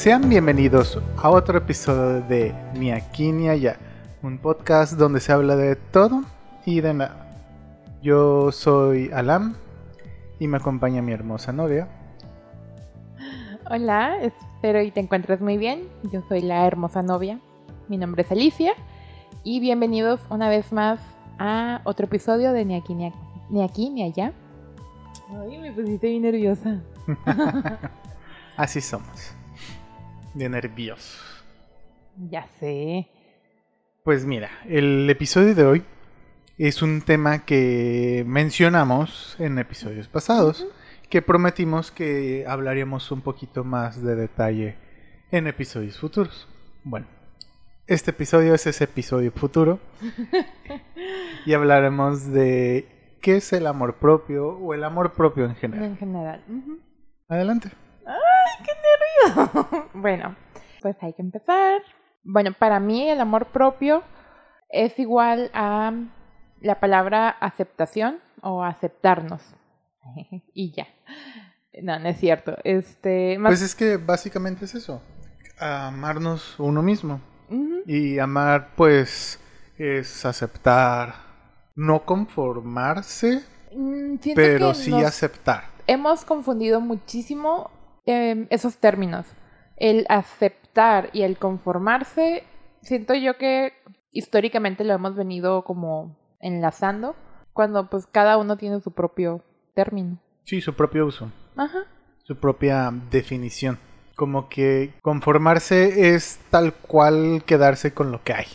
Sean bienvenidos a otro episodio de Ni aquí ni allá, un podcast donde se habla de todo y de nada. Yo soy Alam y me acompaña mi hermosa novia. Hola, espero y te encuentres muy bien. Yo soy la hermosa novia. Mi nombre es Alicia y bienvenidos una vez más a otro episodio de Ni aquí ni, a- ni aquí ni allá. Ay, me pusiste bien nerviosa. Así somos. De nerviosos. Ya sé. Pues mira, el episodio de hoy es un tema que mencionamos en episodios pasados, que prometimos que hablaríamos un poquito más de detalle en episodios futuros. Bueno, este episodio es ese episodio futuro y hablaremos de qué es el amor propio o el amor propio en general. En general. Adelante. bueno, pues hay que empezar. Bueno, para mí el amor propio es igual a la palabra aceptación o aceptarnos. y ya. No, no es cierto. Este, más... Pues es que básicamente es eso, amarnos uno mismo. Y amar, pues, es aceptar, no conformarse, Mm, pero sí nos aceptar. hemos confundido muchísimo em, esos términos. El aceptar y el conformarse, siento yo que históricamente lo hemos venido como enlazando, cuando pues cada uno tiene su propio término. Sí, su propio uso, Ajá. su propia definición. Como que conformarse es tal cual quedarse con lo que hay.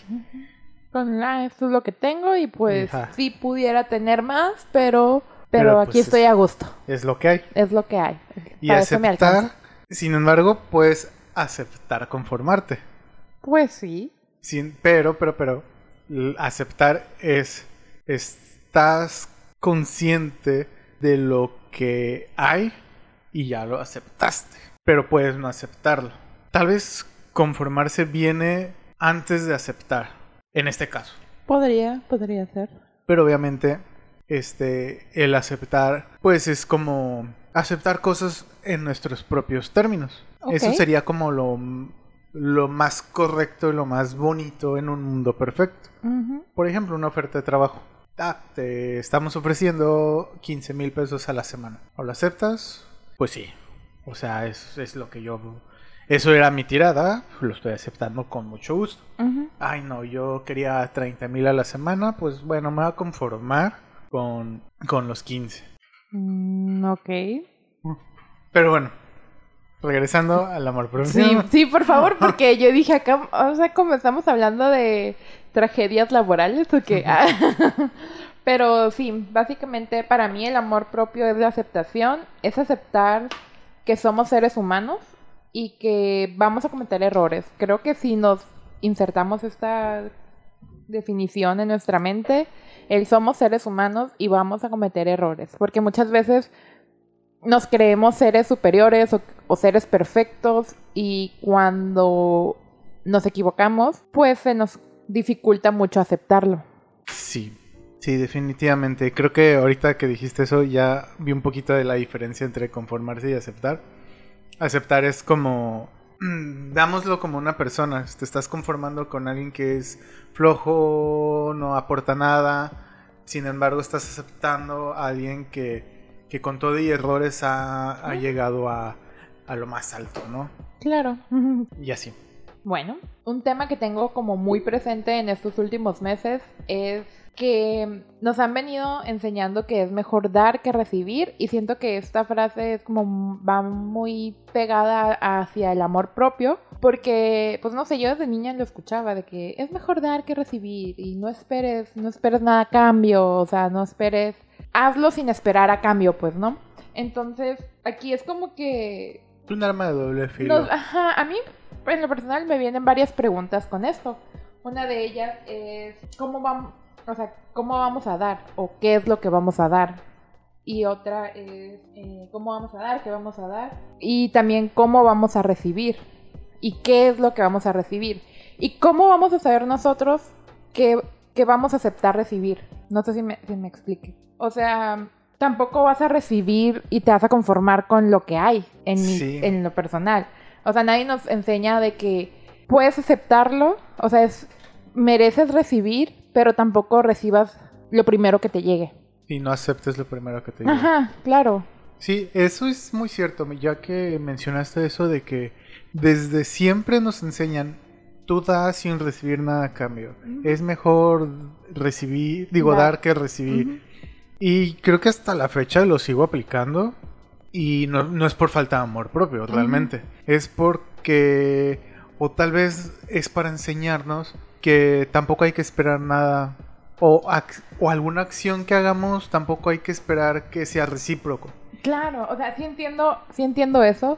Con la, esto es lo que tengo y pues Ajá. sí pudiera tener más, pero, pero, Pero, aquí pues, estoy es- a gusto. Es lo que hay. Es lo que hay. Y Para eso me alcanza. aceptar, sin embargo, pues aceptar conformarte. Pues sí. Sin, pero, pero, pero, aceptar es, estás consciente de lo que hay y ya lo aceptaste, pero puedes no aceptarlo. Tal vez conformarse viene antes de aceptar, en este caso. Podría, podría ser. Pero obviamente, este, el aceptar, pues es como aceptar cosas en nuestros propios términos. Eso sería como lo, lo más correcto y lo más bonito en un mundo perfecto. Por ejemplo, una oferta de trabajo. Ah, te estamos ofreciendo 15 mil pesos a la semana. ¿O lo aceptas? Pues sí. O sea, es, es lo que yo... Eso era mi tirada. Lo estoy aceptando con mucho gusto. Ay, no, yo quería 30 mil a la semana. Pues bueno, me voy a conformar con, con los 15. Mm, ok. Pero bueno, regresando al amor propio. Sí, sí, por favor, porque yo dije acá, o sea, como estamos hablando de tragedias laborales o qué. Ah. Pero sí, básicamente para mí el amor propio es la aceptación, es aceptar que somos seres humanos y que vamos a cometer errores. Creo que si nos insertamos esta definición en nuestra mente, el somos seres humanos y vamos a cometer errores, porque muchas veces nos creemos seres superiores o, o seres perfectos y cuando nos equivocamos, pues se nos dificulta mucho aceptarlo. Sí, sí, definitivamente. Creo que ahorita que dijiste eso ya vi un poquito de la diferencia entre conformarse y aceptar. Aceptar es como, dámoslo como una persona. Te estás conformando con alguien que es flojo, no aporta nada. Sin embargo, estás aceptando a alguien que, que con todo y errores ha, ha llegado a, a lo más alto, ¿no? Claro. Y así. Bueno, un tema que tengo como muy presente en estos últimos meses es que nos han venido enseñando que es mejor dar que recibir y siento que esta frase es como va muy pegada hacia el amor propio porque pues no sé, yo desde niña lo escuchaba de que es mejor dar que recibir y no esperes, no esperes nada a cambio, o sea, no esperes, hazlo sin esperar a cambio, pues, ¿no? Entonces, aquí es como que Es un arma de doble filo. nos- ajá, a mí, en lo personal, me vienen varias preguntas con esto. Una de ellas es cómo vamos, o sea, cómo vamos a dar o qué es lo que vamos a dar. Y otra es eh, cómo vamos a dar, qué vamos a dar. Y también cómo vamos a recibir y qué es lo que vamos a recibir. Y cómo vamos a saber nosotros qué, qué vamos a aceptar recibir. No sé si me, si me explique. O sea, tampoco vas a recibir y te vas a conformar con lo que hay en, mi- en lo personal. O sea, nadie nos enseña de que puedes aceptarlo, o sea, es, mereces recibir, pero tampoco recibas lo primero que te llegue. Y no aceptes lo primero que te llegue. Ajá, claro. Sí, eso es muy cierto, ya que mencionaste eso de que desde siempre nos enseñan, tú das sin recibir nada a cambio. Es mejor recibir, digo, Dar. dar, que recibir. Y creo que hasta la fecha lo sigo aplicando. Y no, no es por falta de amor propio, realmente. Es porque, o tal vez es para enseñarnos que tampoco hay que esperar nada. O, o alguna acción que hagamos, tampoco hay que esperar que sea recíproco. Claro, o sea, sí entiendo, sí entiendo eso,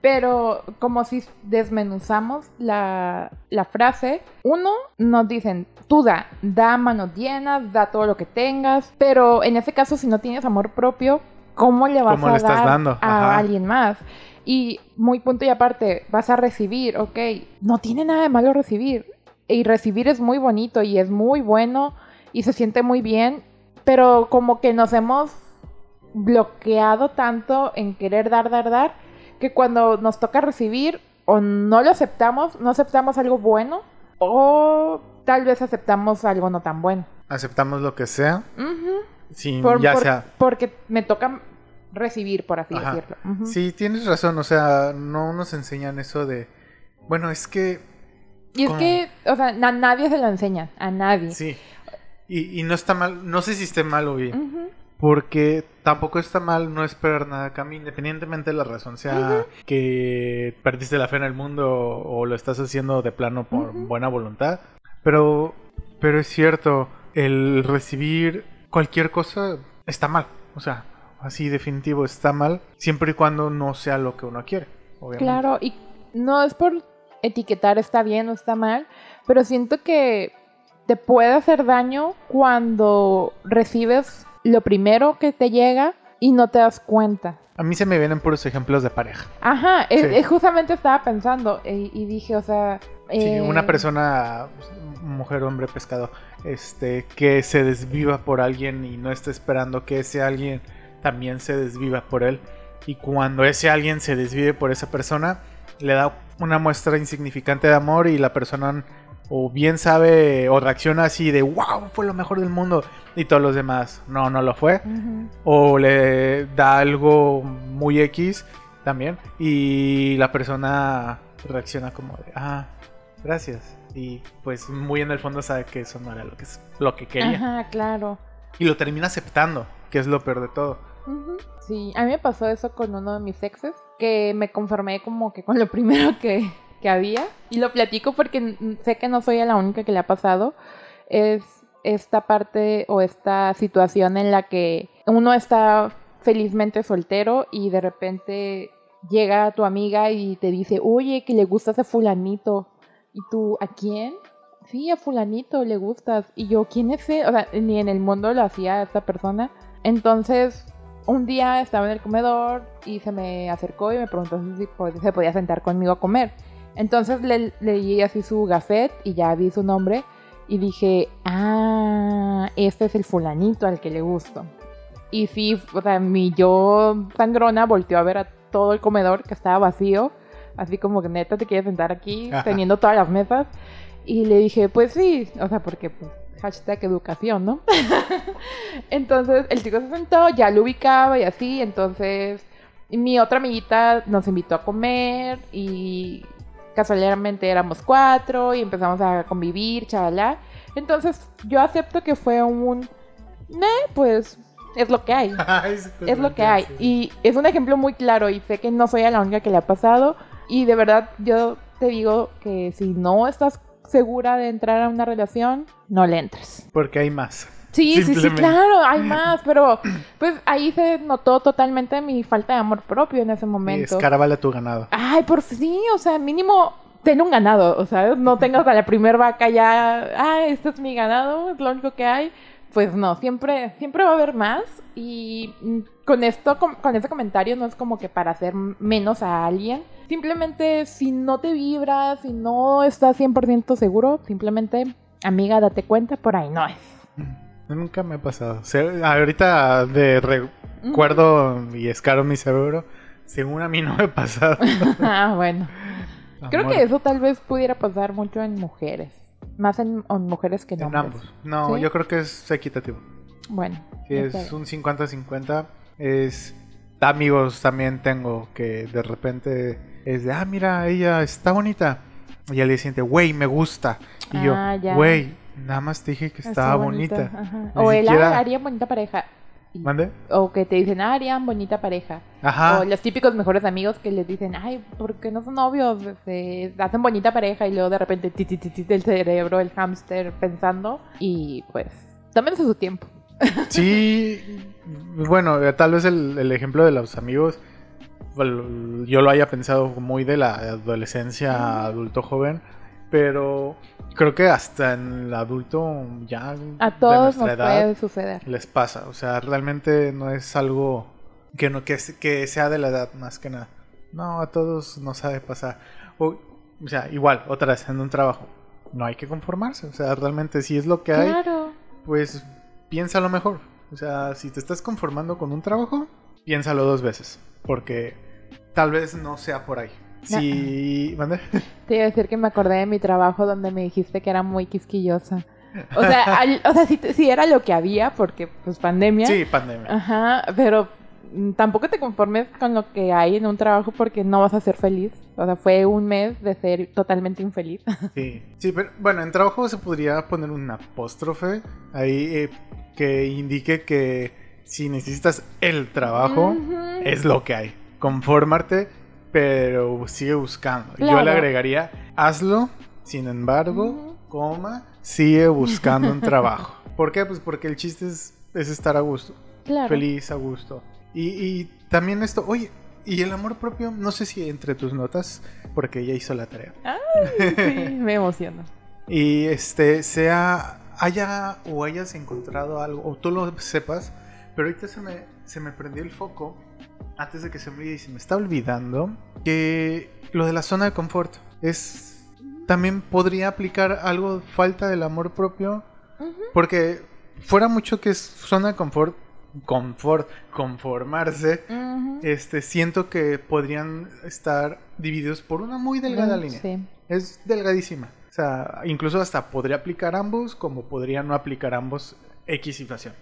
pero como si desmenuzamos la, la frase, uno, nos dicen, tú da, da manos llenas, da todo lo que tengas, pero en ese caso, si no tienes amor propio, ¿cómo le vas ¿Cómo a le estás dar dando? a alguien más? Y muy punto y aparte, vas a recibir, ok, no tiene nada de malo recibir, y recibir es muy bonito y es muy bueno y se siente muy bien, pero como que nos hemos bloqueado tanto en querer dar, dar, dar, que cuando nos toca recibir o no lo aceptamos, no aceptamos algo bueno o tal vez aceptamos algo no tan bueno. Aceptamos lo que sea, sin Por- ya por- sea Porque me toca recibir, por así Ajá. decirlo. Sí, tienes razón, o sea, no nos enseñan eso de, bueno, es que, Y es que, o sea, a nadie se lo enseña, a nadie. sí, y, y no está mal, no sé si esté mal o bien, porque tampoco está mal no esperar nada a independientemente de la razón, sea que perdiste la fe en el mundo o, lo estás haciendo de plano por buena voluntad, pero, pero es cierto, el recibir cualquier cosa está mal, o sea, así definitivo está mal, siempre y cuando no sea lo que uno quiere, obviamente. Claro, y no es por etiquetar está bien o está mal, pero siento que te puede hacer daño cuando recibes lo primero que te llega y no te das cuenta. A mí se me vienen puros ejemplos de pareja. Ajá, es- Sí. es justamente estaba pensando y, y dije, o sea... Sí, eh, una persona, mujer, hombre, pescado, este, que se desviva por alguien y no está esperando que ese alguien también se desviva por él. Y cuando ese alguien se desvive por esa persona, le da una muestra insignificante de amor y la persona o bien sabe o reacciona así de wow, fue lo mejor del mundo y todos los demás no, no lo fue. O le da algo muy X también. Y la persona reacciona como de, ah, gracias. Y pues muy en el fondo sabe que eso no era lo que, lo que quería. Ajá, claro. Y lo termina aceptando, que es lo peor de todo. Sí, a mí me pasó eso con uno de mis exes, que me conformé como que con lo primero que, que había. Y lo platico porque sé que no soy la única que le ha pasado. Es esta parte o esta situación en la que uno está felizmente soltero y de repente llega tu amiga y te dice, oye, que le gustas a fulanito. ¿Y tú, a quién? Sí, a fulanito le gustas. Y yo, ¿quién es él? O sea, ni en el mundo lo hacía esta persona. Entonces, un día estaba en el comedor y se me acercó y me preguntó si se podía sentar conmigo a comer. Entonces le leí así su gafet y ya vi su nombre y dije, ah, este es el fulanito al que le gusto. Y sí, o sea, mi yo sangrona volteó a ver a todo el comedor que estaba vacío, así como que neta te quieres sentar aquí, Ajá. teniendo todas las mesas. Y le dije, pues sí, o sea, porque pues, hashtag educación, ¿no? entonces el chico se sentó, ya lo ubicaba y así, entonces mi otra amiguita nos invitó a comer y casualmente éramos cuatro y empezamos a convivir, chalala. Entonces yo acepto que fue un, "Meh, pues es lo que hay. Es lo que hay. Y es un ejemplo muy claro y sé que no soy la única que le ha pasado. Y de verdad yo te digo que si no estás segura de entrar a una relación, no le entres. Porque hay más. Sí, sí, sí, claro, hay más, pero pues ahí se notó totalmente mi falta de amor propio en ese momento. Escárabale tu ganado. Ay, por sí, o sea, mínimo ten un ganado, o sea, no tengas a la primer vaca ya, ah, este es mi ganado, es lo único que hay. Pues no, siempre, siempre va a haber más y mm, con esto, con, con ese comentario no es como que para hacer menos a alguien. Simplemente si no te vibras, si no estás 100% seguro, simplemente, amiga, date cuenta, por ahí no es. Nunca me ha pasado. O sea, ahorita de recuerdo y escaro mi cerebro, según a mí no me ha pasado. ah, bueno. Creo que eso tal vez pudiera pasar mucho en mujeres. Más en, en mujeres que en, En hombres. ambos. No, ¿Sí? yo creo que es equitativo. Bueno. Está es un 50-50. Es. Amigos también tengo que de repente es de, ah, mira, ella está bonita. Y al día siguiente, güey, me gusta. Y Ah, yo, ya. güey, nada más te dije que estaba bonita. O el siquiera- ah, harían bonita pareja. ¿Mande? O que te dicen, ah, harían bonita pareja. Ajá. O los típicos mejores amigos que les dicen, ay, ¿por qué no son novios? Se hacen bonita pareja y luego de repente ti, ti, ti, del cerebro, el hámster pensando. Y pues, tómense su tiempo. Sí, bueno, eh, tal vez el, el ejemplo de los amigos, yo lo haya pensado muy de la adolescencia adulto joven, pero creo que hasta en el adulto ya A todos nuestra nos edad puede suceder. les pasa, o sea, realmente no es algo que no que, que sea de la edad más que nada. No, a todos nos sabe pasar. O, o sea, igual, otra vez en un trabajo, no hay que conformarse, o sea, realmente si es lo que hay, Claro. pues piénsalo mejor. O sea, si te estás conformando con un trabajo, piénsalo dos veces. Porque tal vez no sea por ahí. Si. ¿Mande? Te iba a decir que me acordé de mi trabajo donde me dijiste que era muy quisquillosa. O sea, al- o sea sí, sí era lo que había porque pues pandemia. Sí, pandemia. Ajá, pero tampoco te conformes con lo que hay en un trabajo porque no vas a ser feliz. O sea, fue un mes de ser totalmente infeliz. Sí. Sí, pero bueno, en trabajo se podría poner un apóstrofe ahí eh, que indique que si necesitas el trabajo, es lo que hay. Conformarte, pero sigue buscando. Yo le agregaría, hazlo, sin embargo, coma, sigue buscando un trabajo. ¿Por qué? Pues porque el chiste es, es estar a gusto, Claro. feliz, a gusto. Y, y también esto, oye, y el amor propio, no sé si entre tus notas, porque ella hizo la tarea. Sí, me emociona. Y este, sea, haya o hayas encontrado algo, o tú lo sepas, pero ahorita se me, se me prendió el foco, antes de que se me olvide y se me está olvidando, que lo de la zona de confort es, también podría aplicar algo, falta del amor propio, porque fuera mucho que es zona de confort, confort, conformarse, este, siento que podrían estar divididos por una muy delgada Mm, línea. Sí. Es delgadísima. O sea, incluso hasta podría aplicar ambos, como podría no aplicar ambos X situación.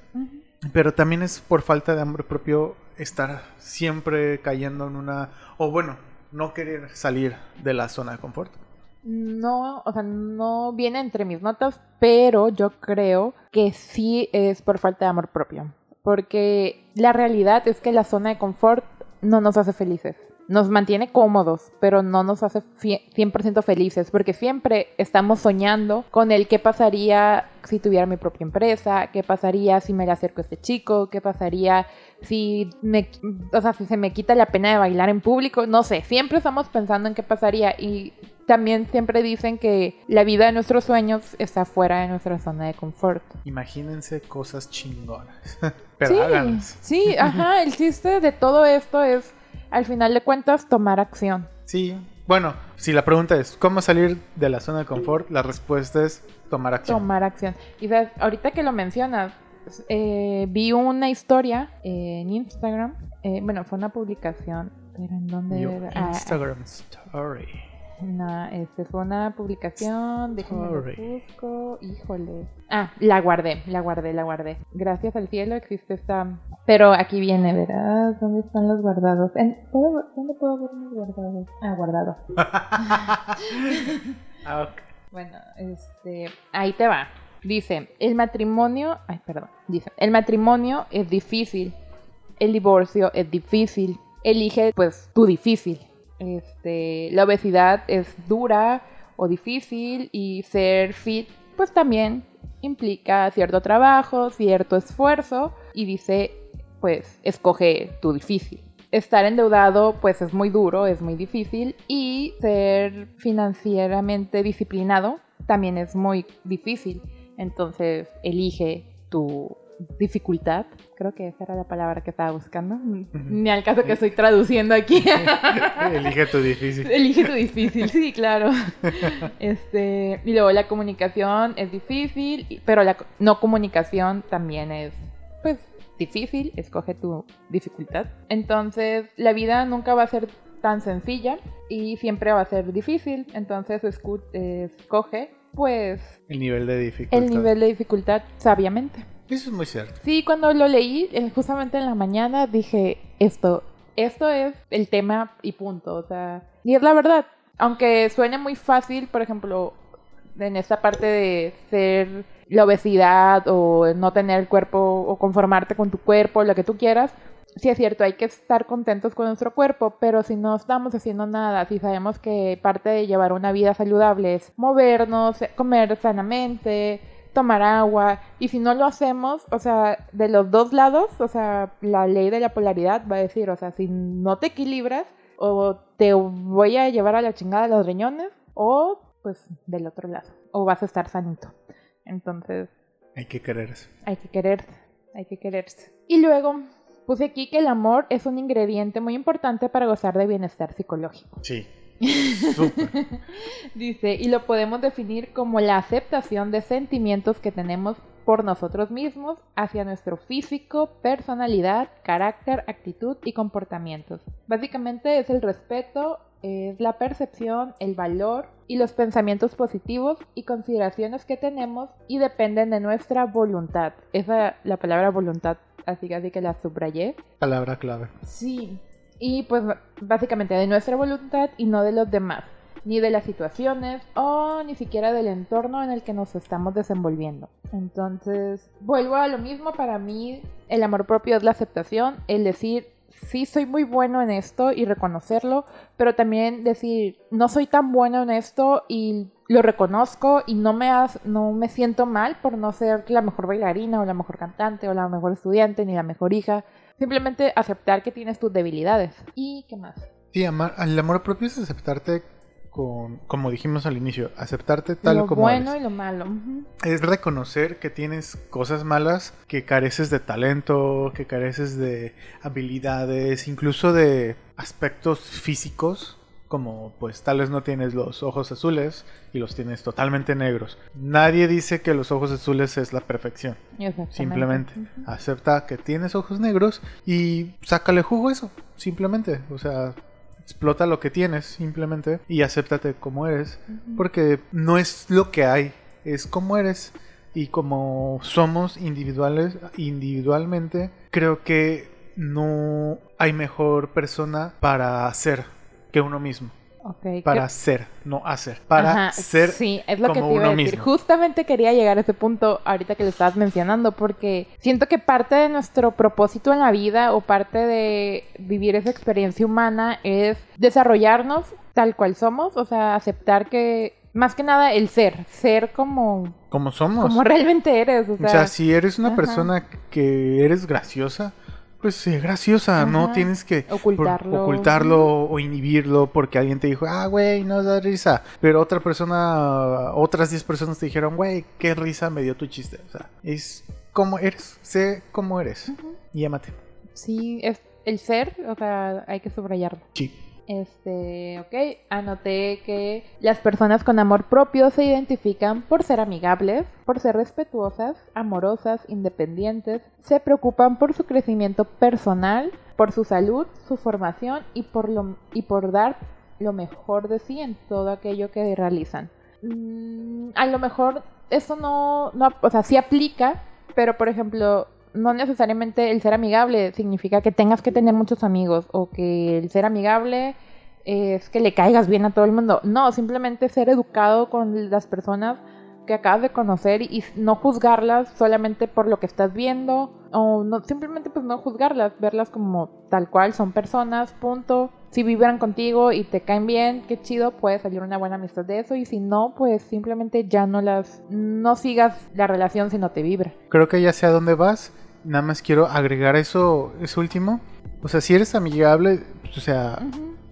Pero también es por falta de amor propio estar siempre cayendo en una... O bueno, no querer salir de la zona de confort. No, o sea, no viene entre mis notas, pero yo creo que sí es por falta de amor propio. Porque la realidad es que la zona de confort no nos hace felices. Nos mantiene cómodos, pero no nos hace fie- 100% felices, porque siempre estamos soñando con el qué pasaría si tuviera mi propia empresa, qué pasaría si me le acerco a este chico, qué pasaría si me, o sea, si se me quita la pena de bailar en público, no sé, siempre estamos pensando en qué pasaría y también siempre dicen que la vida de nuestros sueños está fuera de nuestra zona de confort. Imagínense cosas chingonas. Pero sí, sí, ajá, el chiste de todo esto es, al final de cuentas, tomar acción. Sí. Bueno, si la pregunta es ¿cómo salir de la zona de confort? La respuesta es tomar acción. Tomar acción. Y sabes, ahorita que lo mencionas, eh, vi una historia en Instagram, eh, bueno, fue una publicación, pero ¿en dónde Your era? Ah, Instagram story. No, este fue una publicación, Sorry. busco, híjole. Ah, la guardé, la guardé, la guardé. Gracias al cielo existe esta... Pero aquí viene, ¿verdad? ¿Dónde están los guardados? ¿En- ¿puedo- ¿Dónde puedo ver mis guardados? Ah, guardado. Ah, ok. Bueno, este, ahí te va. Dice, el matrimonio, ay, perdón, dice, el matrimonio es difícil, el divorcio es difícil, elige pues tu difícil. Este, la obesidad es dura o difícil y ser fit pues también implica cierto trabajo, cierto esfuerzo y dice, pues escoge tu difícil. Estar endeudado pues es muy duro, es muy difícil y ser financieramente disciplinado también es muy difícil. Entonces elige tu dificultad. Creo que esa era la palabra que estaba buscando. Ni al caso que estoy traduciendo aquí. Elige tu difícil. Elige tu difícil, sí, claro. Este, y luego la comunicación es difícil, pero la no comunicación también es, pues, difícil. Escoge tu dificultad. Entonces, la vida nunca va a ser tan sencilla y siempre va a ser difícil. Entonces escu- escoge, pues, El nivel de dificultad. el nivel de dificultad sabiamente. Eso es muy cierto. Sí, cuando lo leí, eh, justamente en la mañana, dije, esto, esto es el tema y punto. O sea, y es la verdad. Aunque suene muy fácil, por ejemplo, en esta parte de ser la obesidad o no tener el cuerpo o conformarte con tu cuerpo, lo que tú quieras. Sí es cierto, hay que estar contentos con nuestro cuerpo, pero si no estamos haciendo nada, si sabemos que parte de llevar una vida saludable es movernos, comer sanamente, tomar agua, y si no lo hacemos, o sea, de los dos lados, o sea, la ley de la polaridad va a decir, o sea, si no te equilibras, o te voy a llevar a la chingada los riñones, o pues del otro lado, o vas a estar sanito. Entonces, Hay que querer eso. hay que quererse, hay que quererse. Y luego puse aquí que el amor es un ingrediente muy importante para gozar de bienestar psicológico. Sí. Súper. Dice, y lo podemos definir como la aceptación de sentimientos que tenemos por nosotros mismos hacia nuestro físico, personalidad, carácter, actitud y comportamientos. Básicamente es el respeto, es la percepción, el valor y los pensamientos positivos y consideraciones que tenemos y dependen de nuestra voluntad. Esa, la palabra voluntad, así que, así que la subrayé. Palabra clave. Sí. Y pues básicamente de nuestra voluntad y no de los demás, ni de las situaciones o ni siquiera del entorno en el que nos estamos desenvolviendo. Entonces, vuelvo a lo mismo, para mí el amor propio es la aceptación, el decir, sí soy muy bueno en esto y reconocerlo, pero también decir, no soy tan bueno en esto y lo reconozco y no me, has- no me siento mal por no ser la mejor bailarina o la mejor cantante o la mejor estudiante ni la mejor hija. Simplemente aceptar que tienes tus debilidades. ¿Y qué más? Sí, amar, el amor propio es aceptarte con, como dijimos al inicio, aceptarte tal lo como bueno eres. y lo malo. Es reconocer que tienes cosas malas, que careces de talento, que careces de habilidades, incluso de aspectos físicos, como pues tal vez no tienes los ojos azules y los tienes totalmente negros. Nadie dice que los ojos azules es la perfección. Simplemente acepta que tienes ojos negros y sácale jugo a eso. Simplemente, o sea, explota lo que tienes simplemente y acéptate como eres. Porque no es lo que hay, es como eres. Y como somos individuales, individualmente, creo que no hay mejor persona para ser que uno mismo. Ok, Para ser, no hacer. Para Ajá, ser sí, es lo que como te iba a uno decir. mismo. Justamente quería llegar a ese punto ahorita que lo estabas mencionando, porque siento que parte de nuestro propósito en la vida o parte de vivir esa experiencia humana es desarrollarnos tal cual somos, o sea, aceptar que más que nada el ser, ser como como somos. como realmente eres, o O sea, sea, si eres una ajá. persona que eres graciosa, pues sé graciosa, no tienes que por- Ocultarlo. o inhibirlo porque alguien te dijo, ah, güey, no da risa. Pero otra persona, otras 10 personas te dijeron, güey, qué risa me dio tu chiste. O sea, es como eres, sé cómo eres y ámate. sí, es el ser, o sea, hay que subrayarlo. Sí. Este, ok, anoté que las personas con amor propio se identifican por ser amigables, por ser respetuosas, amorosas, independientes, se preocupan por su crecimiento personal, por su salud, su formación y por, dar lo mejor de sí en todo aquello que realizan. Mm, a lo mejor eso no, no, o sea, sí aplica, pero por ejemplo, no necesariamente el ser amigable significa que tengas que tener muchos amigos o que el ser amigable es que le caigas bien a todo el mundo. No, simplemente ser educado con las personas que acabas de conocer y no juzgarlas solamente por lo que estás viendo o no simplemente pues no juzgarlas, verlas como tal cual son personas, punto. Si vibran contigo y te caen bien, qué chido, puede salir una buena amistad de eso y si no, pues simplemente ya no las no sigas la relación si no te vibra. Creo que ya sé a dónde vas. Nada más quiero agregar eso, eso último. O sea, si eres amigable, pues, o sea.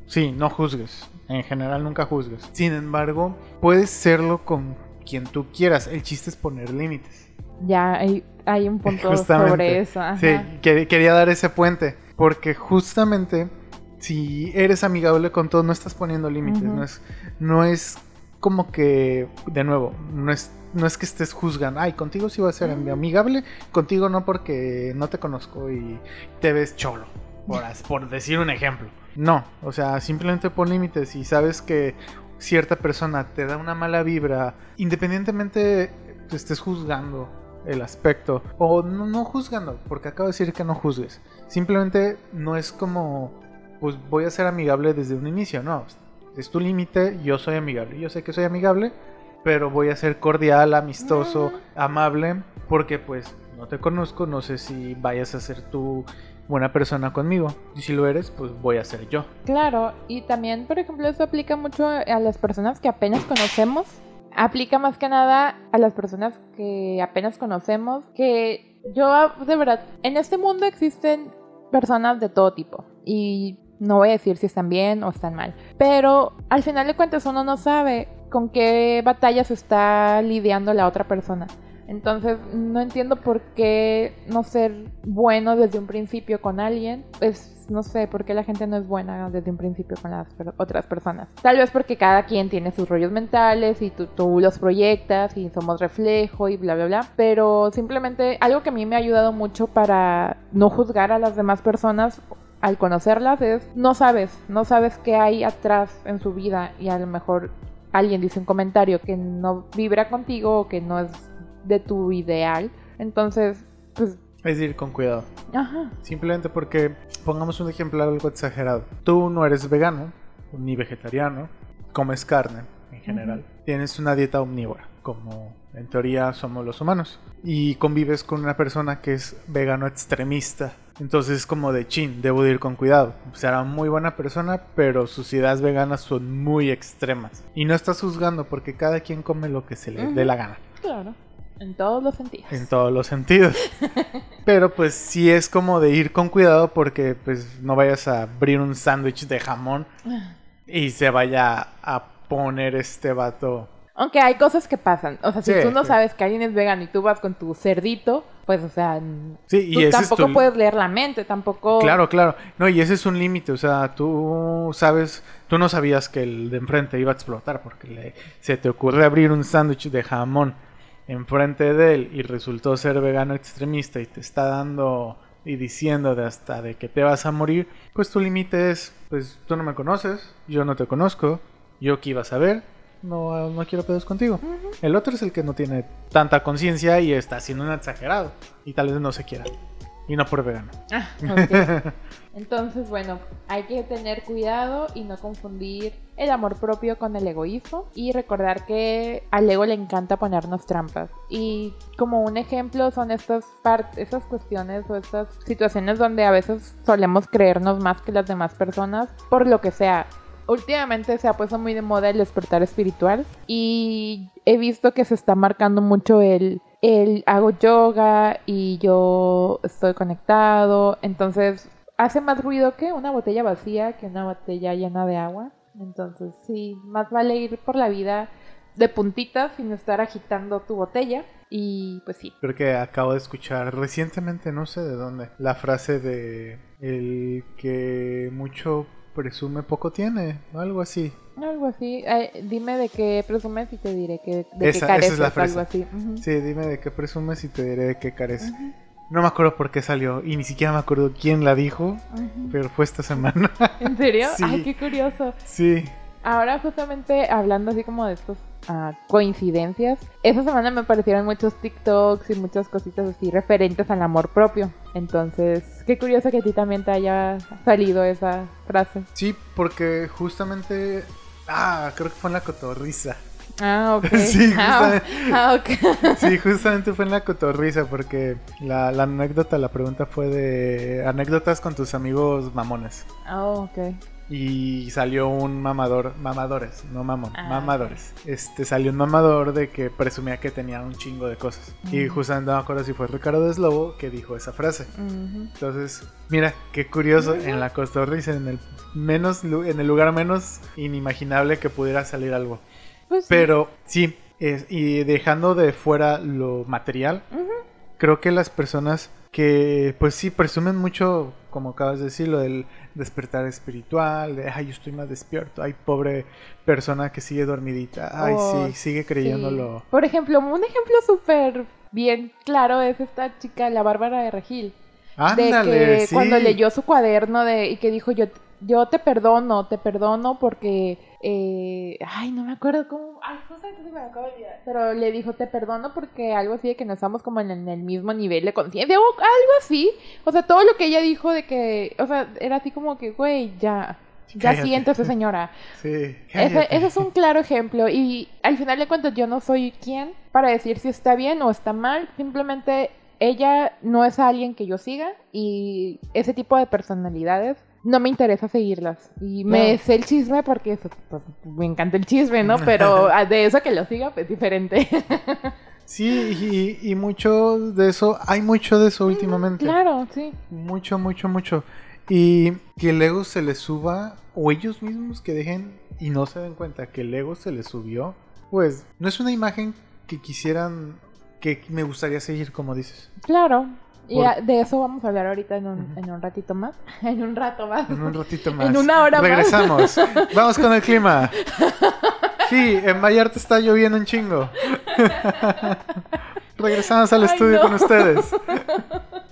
Sí, no juzgues. En general nunca juzgues. Sin embargo, puedes serlo con quien tú quieras. El chiste es poner límites. Ya hay, hay un punto Justamente. sobre eso. ajá. Sí, quer- quería dar ese puente. Porque justamente si eres amigable con todo, no estás poniendo límites. No, es, no es como que, de nuevo, no es, no es que estés juzgando. Ay, contigo sí voy a ser amigable. Contigo no porque no te conozco y te ves cholo. Por, por decir un ejemplo. No, o sea, simplemente pon límites y sabes que cierta persona te da una mala vibra, independientemente te estés juzgando el aspecto, o no, no juzgando, porque acabo de decir que no juzgues, simplemente no es como, pues voy a ser amigable desde un inicio, no, es tu límite, yo soy amigable, yo sé que soy amigable, pero voy a ser cordial, amistoso, amable, porque pues no te conozco, no sé si vayas a ser tú buena persona conmigo. Y si lo eres, pues voy a ser yo. Claro, y también, por ejemplo, eso aplica mucho a las personas que apenas conocemos. Aplica más que nada a las personas que apenas conocemos, que yo de verdad, en este mundo existen personas de todo tipo. Y no voy a decir si están bien o están mal. Pero al final de cuentas uno no sabe con qué batallas está lidiando la otra persona. Entonces no entiendo por qué no ser bueno desde un principio con alguien. Pues no sé por qué la gente no es buena desde un principio con las otras personas. Tal vez porque cada quien tiene sus rollos mentales y tú, tú, los proyectas y somos reflejo y bla bla bla. Pero simplemente algo que a mí me ha ayudado mucho para no juzgar a las demás personas al conocerlas es no sabes, no sabes qué hay atrás en su vida y a lo mejor alguien dice un comentario que no vibra contigo o que no es de tu ideal. Entonces, pues... Es ir con cuidado. Ajá. Simplemente porque, pongamos un ejemplo algo exagerado. Tú no eres vegano, ni vegetariano, comes carne en general. Tienes una dieta omnívora, como en teoría somos los humanos. Y convives con una persona que es vegano extremista. Entonces es como de chin, debo de ir con cuidado. Será muy buena persona, pero sus ideas veganas son muy extremas. Y no estás juzgando porque cada quien come lo que se le dé la gana. Claro. En todos los sentidos. En todos los sentidos. Pero pues sí es como de ir con cuidado porque pues no vayas a abrir un sándwich de jamón y se vaya a poner este vato. Aunque hay cosas que pasan. O sea, si tú no sabes que alguien es vegano y tú vas con tu cerdito, pues, o sea, sí, tú tampoco puedes leer la mente, tampoco... Claro, claro. No, y ese es un límite. O sea, tú sabes, tú no sabías que el de enfrente iba a explotar porque se te ocurre abrir un sándwich de jamón enfrente de él y resultó ser vegano extremista y te está dando y diciendo de hasta de que te vas a morir, pues tu límite es, pues tú no me conoces, yo no te conozco, yo qué iba a saber, no, no quiero pedos contigo. El otro es el que no tiene tanta conciencia y está siendo un exagerado y tal vez no se quiera. Y no por vegano. Ah, Entonces, bueno, hay que tener cuidado y no confundir el amor propio con el egoísmo y recordar que al ego le encanta ponernos trampas. Y como un ejemplo son estas estas cuestiones o estas situaciones donde a veces solemos creernos más que las demás personas por lo que sea. Últimamente se ha puesto muy de moda el despertar espiritual y he visto que se está marcando mucho el el hago yoga y yo estoy conectado, entonces hace más ruido que una botella vacía que una botella llena de agua. Entonces, sí, más vale ir por la vida de puntitas sin estar agitando tu botella. Y pues sí. Creo que acabo de escuchar recientemente, no sé de dónde, la frase de el que mucho presume poco tiene, algo así. Algo así. dime de qué presumes y te diré que, de qué careces. Esa es la algo así. Sí, dime de qué presumes y te diré de qué careces. No me acuerdo por qué salió y ni siquiera me acuerdo quién la dijo, pero fue esta semana. ¿En serio? Ay, qué curioso. Sí. Ahora justamente hablando así como de estos uh, coincidencias, esa semana me aparecieron muchos TikToks y muchas cositas así referentes al amor propio. Entonces, qué curioso que a ti también te haya salido esa frase. Sí, porque justamente... Ah, creo que fue en la cotorriza. Ah, ok. sí, ah, ah, okay. sí, justamente fue en la cotorriza porque la, anécdota, la pregunta fue de anécdotas con tus amigos mamones. Oh, ok. Y salió un mamador, mamadores, no mamón, ah, mamadores. Este salió un mamador de que presumía que tenía un chingo de cosas. Y justamente no me acuerdo si fue Ricardo Deslobo que dijo esa frase. Entonces, mira, qué curioso, en la cotorriza, en el menos en el lugar menos inimaginable que pudiera salir algo. Pues Pero sí, y dejando de fuera lo material, creo que las personas que pues sí presumen mucho, como acabas de decir, lo del despertar espiritual, de ay, yo estoy más despierto, ay, pobre persona que sigue dormidita, ay, sí, oh, sigue creyéndolo. Por ejemplo, un ejemplo súper bien claro es esta chica, la Bárbara de Regil. Ándale, de que cuando leyó su cuaderno de, y que dijo yo yo te perdono, te perdono porque, eh, ay, no me acuerdo cómo, ay, justamente me acabo de olvidar, pero le dijo, te perdono porque algo así de que no estamos como en el, en el mismo nivel de conciencia, o algo así, o sea, todo lo que ella dijo de que, o sea, era así como que, güey, ya, ya Cállate. siéntese señora. Sí. Ese, ese es un claro ejemplo y al final de cuentas yo no soy quien para decir si está bien o está mal, simplemente ella no es alguien que yo siga y ese tipo de personalidades no me interesa seguirlas y me No. sé el chisme porque eso, pues, me encanta el chisme, ¿no? Pero a- de eso que lo siga pues diferente. Sí, y, y mucho de eso, hay mucho de eso últimamente. claro, sí. Mucho, mucho, mucho. Y que el ego se les suba, o ellos mismos que dejen y no se den cuenta que el ego se les subió, pues no es una imagen que quisieran, que me gustaría seguir, como dices. Claro. Y Por- a- de eso vamos a hablar ahorita en un, en un ratito más. En un rato más. En un ratito más. En una hora más. Regresamos. Vamos con el clima. Sí, en Vallarta está lloviendo un chingo. Regresamos al Ay, estudio no. con ustedes.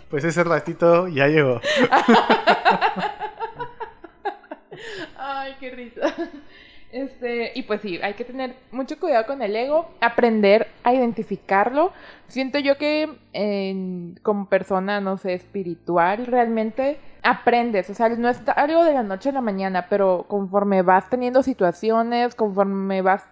Pues ese ratito ya llegó. Ay, qué risa. Este, y pues sí, hay que tener mucho cuidado con el ego, aprender a identificarlo. Siento yo que como persona, no sé, espiritual, realmente aprendes. O sea, no es algo de la noche a la mañana, pero conforme vas teniendo situaciones, conforme vas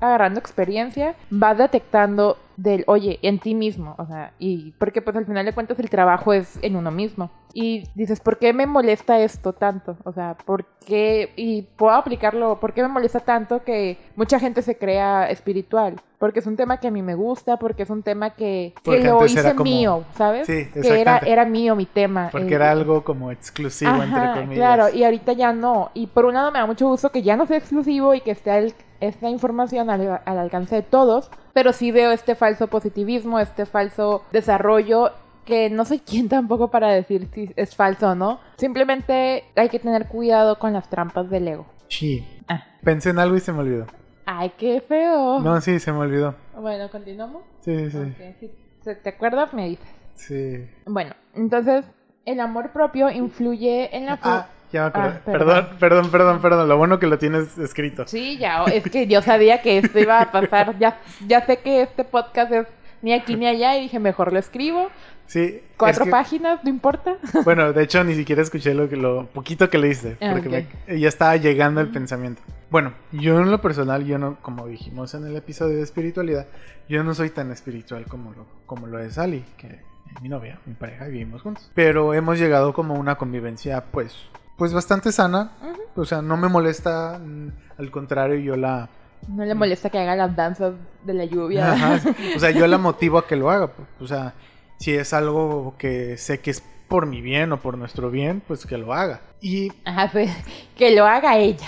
agarrando experiencia, vas detectando del, oye, en ti mismo. O sea, y porque pues al final de cuentas el trabajo es en uno mismo. Y dices, ¿por qué me molesta esto tanto? O sea, ¿por qué? Y puedo aplicarlo, ¿por qué me molesta tanto que mucha gente se crea espiritual? Porque es un tema que a mí me gusta, porque es un tema que, que lo hice como- mío, ¿sabes? Sí, que era, era mío mi tema. Porque eh, era algo como exclusivo, Ajá, entre comillas. Claro, y ahorita ya no. Y por un lado me da mucho gusto que ya no sea exclusivo y que esté el- esta información al, al alcance de todos, pero sí veo este falso positivismo, este falso desarrollo que no soy quien tampoco para decir si es falso o no. Simplemente hay que tener cuidado con las trampas del ego. Sí. Ah. Pensé en algo y se me olvidó. Ay, qué feo. No, sí, se me olvidó. Bueno, continuamos. Sí, sí, Si te acuerdas, me dices. Sí. Bueno, entonces el amor propio influye en la... Ah, ya me acordé. Ah, perdón. perdón. perdón, perdón, perdón. Lo bueno que lo tienes escrito. Sí, ya, es que yo sabía que esto iba a pasar. Ya, ya sé que este podcast es ni aquí ni allá y dije, mejor lo escribo. Sí. Cuatro es que- páginas, no importa. Bueno, de hecho ni siquiera escuché lo que lo poquito que leíste, Ah, porque me- ya estaba llegando el pensamiento. Bueno, yo en lo personal, yo no, como dijimos en el episodio de espiritualidad, yo no soy tan espiritual como lo, como lo es Ali, que es mi novia, mi pareja, y vivimos juntos. Pero hemos llegado como a una convivencia, pues, pues bastante sana. O sea, no me molesta, mm, al contrario, yo la, No le molesta que haga las danzas de la lluvia. Ajá. O sea, yo la motivo a que lo haga. pues, O sea, si es algo que sé que es por mi bien o por nuestro bien, pues que lo haga. Y Ajá, sí, que lo haga ella.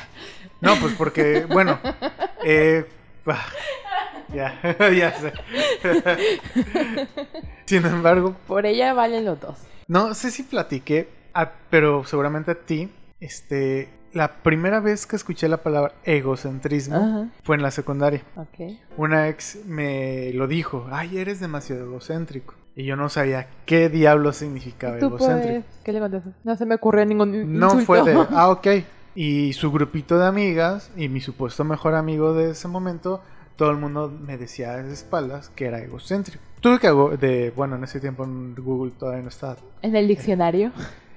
no, pues porque, bueno, eh, bah, ya, ya sé. Sin embargo, Por ella valen los dos. no sé si platiqué, a- pero seguramente a ti, este, la primera vez que escuché la palabra egocentrismo Ajá, fue en la secundaria. Una ex me lo dijo, ay, eres demasiado egocéntrico. Y yo no sabía qué diablo significaba ¿Tú egocéntrico. puedes? ¿Qué le contestas? No se me ocurrió ningún No fue de, ah, ok. Y su grupito de amigas y mi supuesto mejor amigo de ese momento, todo el mundo me decía a las espaldas que era egocéntrico. Tuve que, de, bueno, en ese tiempo en Google todavía no estaba. En el diccionario.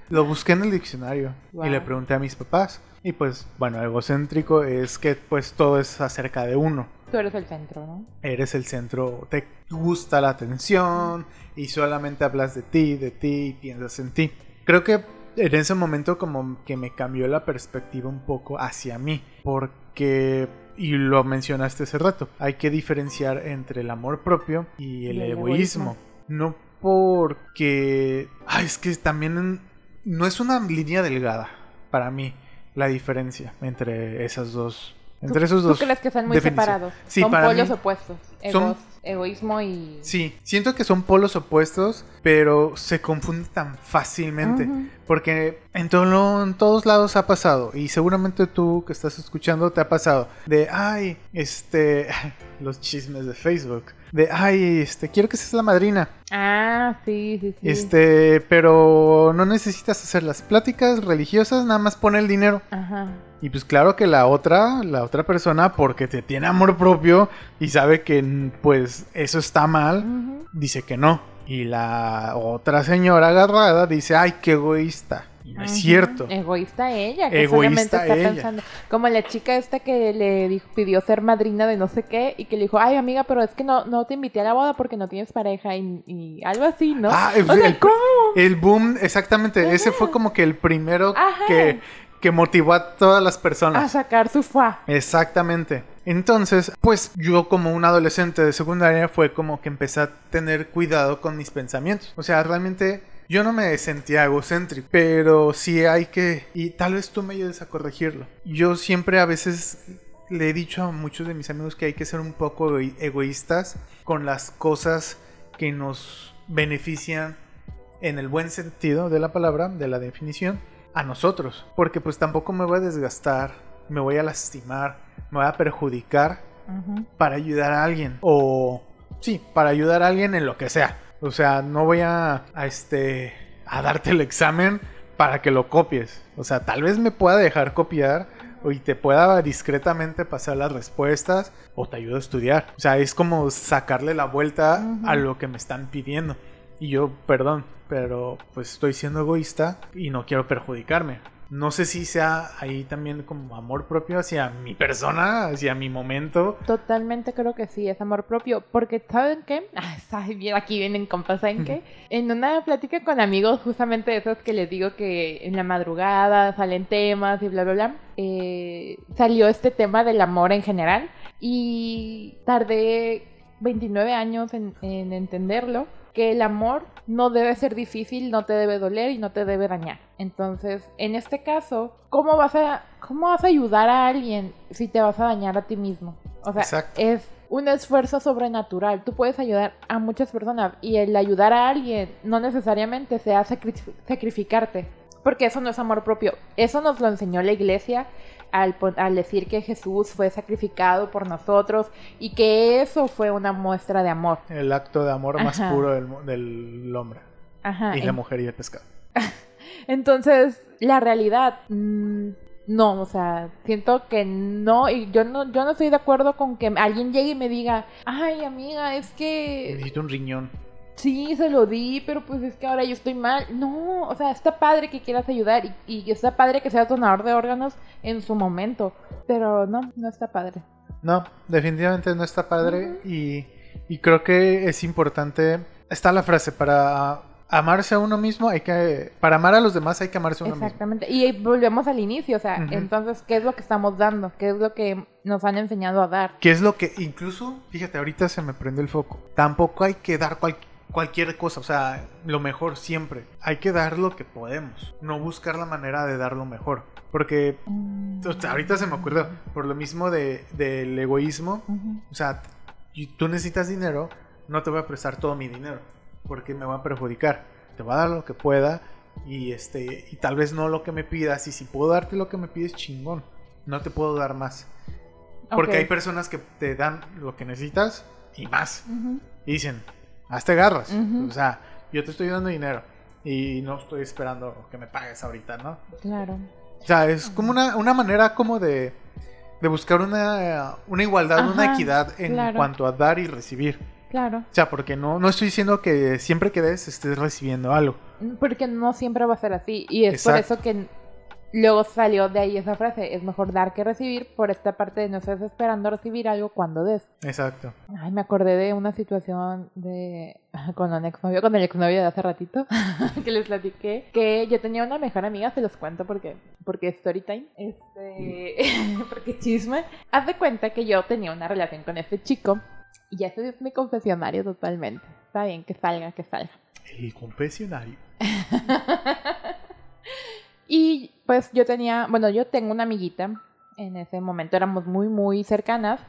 Lo busqué en el diccionario y le pregunté a mis papás. Y pues, bueno, egocéntrico es que pues todo es acerca de uno. Tú eres el centro, ¿no? eres el centro, te gusta la atención y solamente hablas de ti, de ti y piensas en ti. Creo que en ese momento como que me cambió la perspectiva un poco hacia mí, porque, y lo mencionaste hace rato, hay que diferenciar entre el amor propio y el, Y el egoísmo. egoísmo. No porque, ay, es que también en- no es una línea delgada para mí la diferencia entre esas dos. Entre ¿Tú- esos ¿Tú dos. crees que están muy separados? Sí, Son para polos mí opuestos. son- Egos- egoísmo y... Sí, siento que son polos opuestos, pero se confunden tan fácilmente. Porque en, todo, en todos lados ha pasado. Y seguramente tú que estás escuchando te ha pasado. De, ay, este, los chismes de Facebook. De, ay, este, quiero que seas la madrina. Ah, sí, sí, sí. Este, pero no necesitas hacer las pláticas religiosas, nada más pone el dinero. Ajá. Y pues claro que la otra, la otra persona, porque te tiene amor propio y sabe que pues eso está mal, dice que no. Y la otra señora agarrada dice, ay, qué egoísta. No es cierto. Egoísta ella, que Egoísta solamente está ella. pensando. Como la chica esta que le dijo- pidió ser madrina de no sé qué y que le dijo, ay amiga, pero es que no, no te invité a la boda porque no tienes pareja y, y algo así, ¿no? Ah, o sea, el- ¿cómo? El boom, exactamente, ese fue como que el primero Ajá. que, que motivó a todas las A personas. sacar su fuá. Exactamente. Entonces, pues yo como un adolescente de secundaria fue como que empecé a tener cuidado con mis pensamientos. O sea, realmente yo no me sentía egocéntrico, pero sí hay que, y tal vez tú me ayudes a corregirlo. Yo siempre a veces le he dicho a muchos de mis amigos que hay que ser un poco ego- egoístas con las cosas que nos benefician en el buen sentido de la palabra, de la definición, a nosotros. Porque pues tampoco me voy a desgastar, me voy a lastimar, me voy a perjudicar para ayudar a alguien. O sí, para ayudar a alguien en lo que sea. O sea, no voy a, a este a darte el examen para que lo copies. O sea, tal vez me pueda dejar copiar y te pueda discretamente pasar las respuestas o te ayudo a estudiar. O sea, es como sacarle la vuelta a lo que me están pidiendo. Y yo, perdón, pero pues estoy siendo egoísta y no quiero perjudicarme. No sé si sea ahí también como amor propio hacia mi persona, hacia mi momento. Totalmente creo que sí, es amor propio. Porque, ¿saben qué? Ah. Aquí vienen compas, ¿saben qué? En una plática con amigos, justamente de esos que les digo que en la madrugada salen temas y bla, bla, bla, eh, salió este tema del amor en general. Y tardé 29 años en, en entenderlo. Que el amor no debe ser difícil, no te debe doler y no te debe dañar. Entonces, en este caso, ¿cómo vas a, cómo vas a ayudar a alguien si te vas a dañar a ti mismo? O sea, Exacto. es un esfuerzo sobrenatural. Tú puedes ayudar a muchas personas y el ayudar a alguien no necesariamente sea sacri- sacrificarte, porque eso no es amor propio. Eso nos lo enseñó la iglesia al, al decir que Jesús fue sacrificado por nosotros y que eso fue una muestra de amor. El acto de amor más puro del, del hombre. Ajá. y la mujer y el pescado. Entonces, la realidad, mm, no, o sea, siento que no, y yo no, yo no estoy de acuerdo con que alguien llegue y me diga, ay amiga, es que Necesito un riñón. Sí, se lo di, pero pues es que ahora yo estoy mal. No, o sea, está padre que quieras ayudar y, y está padre que seas donador de órganos en su momento, pero no, no está padre. No, definitivamente no está padre y, y creo que es importante. Está la frase, para amarse a uno mismo hay que... Para amar a los demás hay que amarse a uno mismo. Exactamente. Y volvemos al inicio, o sea, entonces, ¿qué es lo que estamos dando? ¿Qué es lo que nos han enseñado a dar? Que es lo que incluso, fíjate, ahorita se me prende el foco. Tampoco hay que dar cual- cualquier cosa, o sea, lo mejor siempre. Hay que dar lo que podemos, no buscar la manera de dar lo mejor. Porque ahorita se me ocurrió, por lo mismo de, del egoísmo, Ujú. o sea, tú necesitas dinero, no te voy a prestar todo mi dinero, porque me va a perjudicar. Te voy a dar lo que pueda y este y tal vez no lo que me pidas y si puedo darte lo que me pides chingón, no te puedo dar más. Porque Ok. hay personas que te dan lo que necesitas y más. Ujú. Y dicen, hazte garras. Ujú. O sea, yo te estoy dando dinero y no estoy esperando que me pagues ahorita, ¿no? Claro. O sea, es como una, una manera como de, de buscar una, una igualdad, una equidad en claro. cuanto a dar y recibir. Claro. O sea, porque no, no estoy diciendo que siempre que des estés recibiendo algo. Porque no siempre va a ser así. Y es por eso que luego salió de ahí esa frase. Es mejor dar que recibir por esta parte de no estés esperando recibir algo cuando des. Exacto. Ay, me acordé de una situación de con un exnovio, con el exnovio de hace ratito, que les platiqué, que yo tenía una mejor amiga, se los cuento porque, porque es story time, este, porque chisme. Haz de cuenta que yo tenía una relación con este chico, y ya ese es mi confesionario totalmente. Está bien, que salga, que salga. El confesionario. Y pues yo tenía, bueno, yo tengo una amiguita, en ese momento éramos muy, muy cercanas,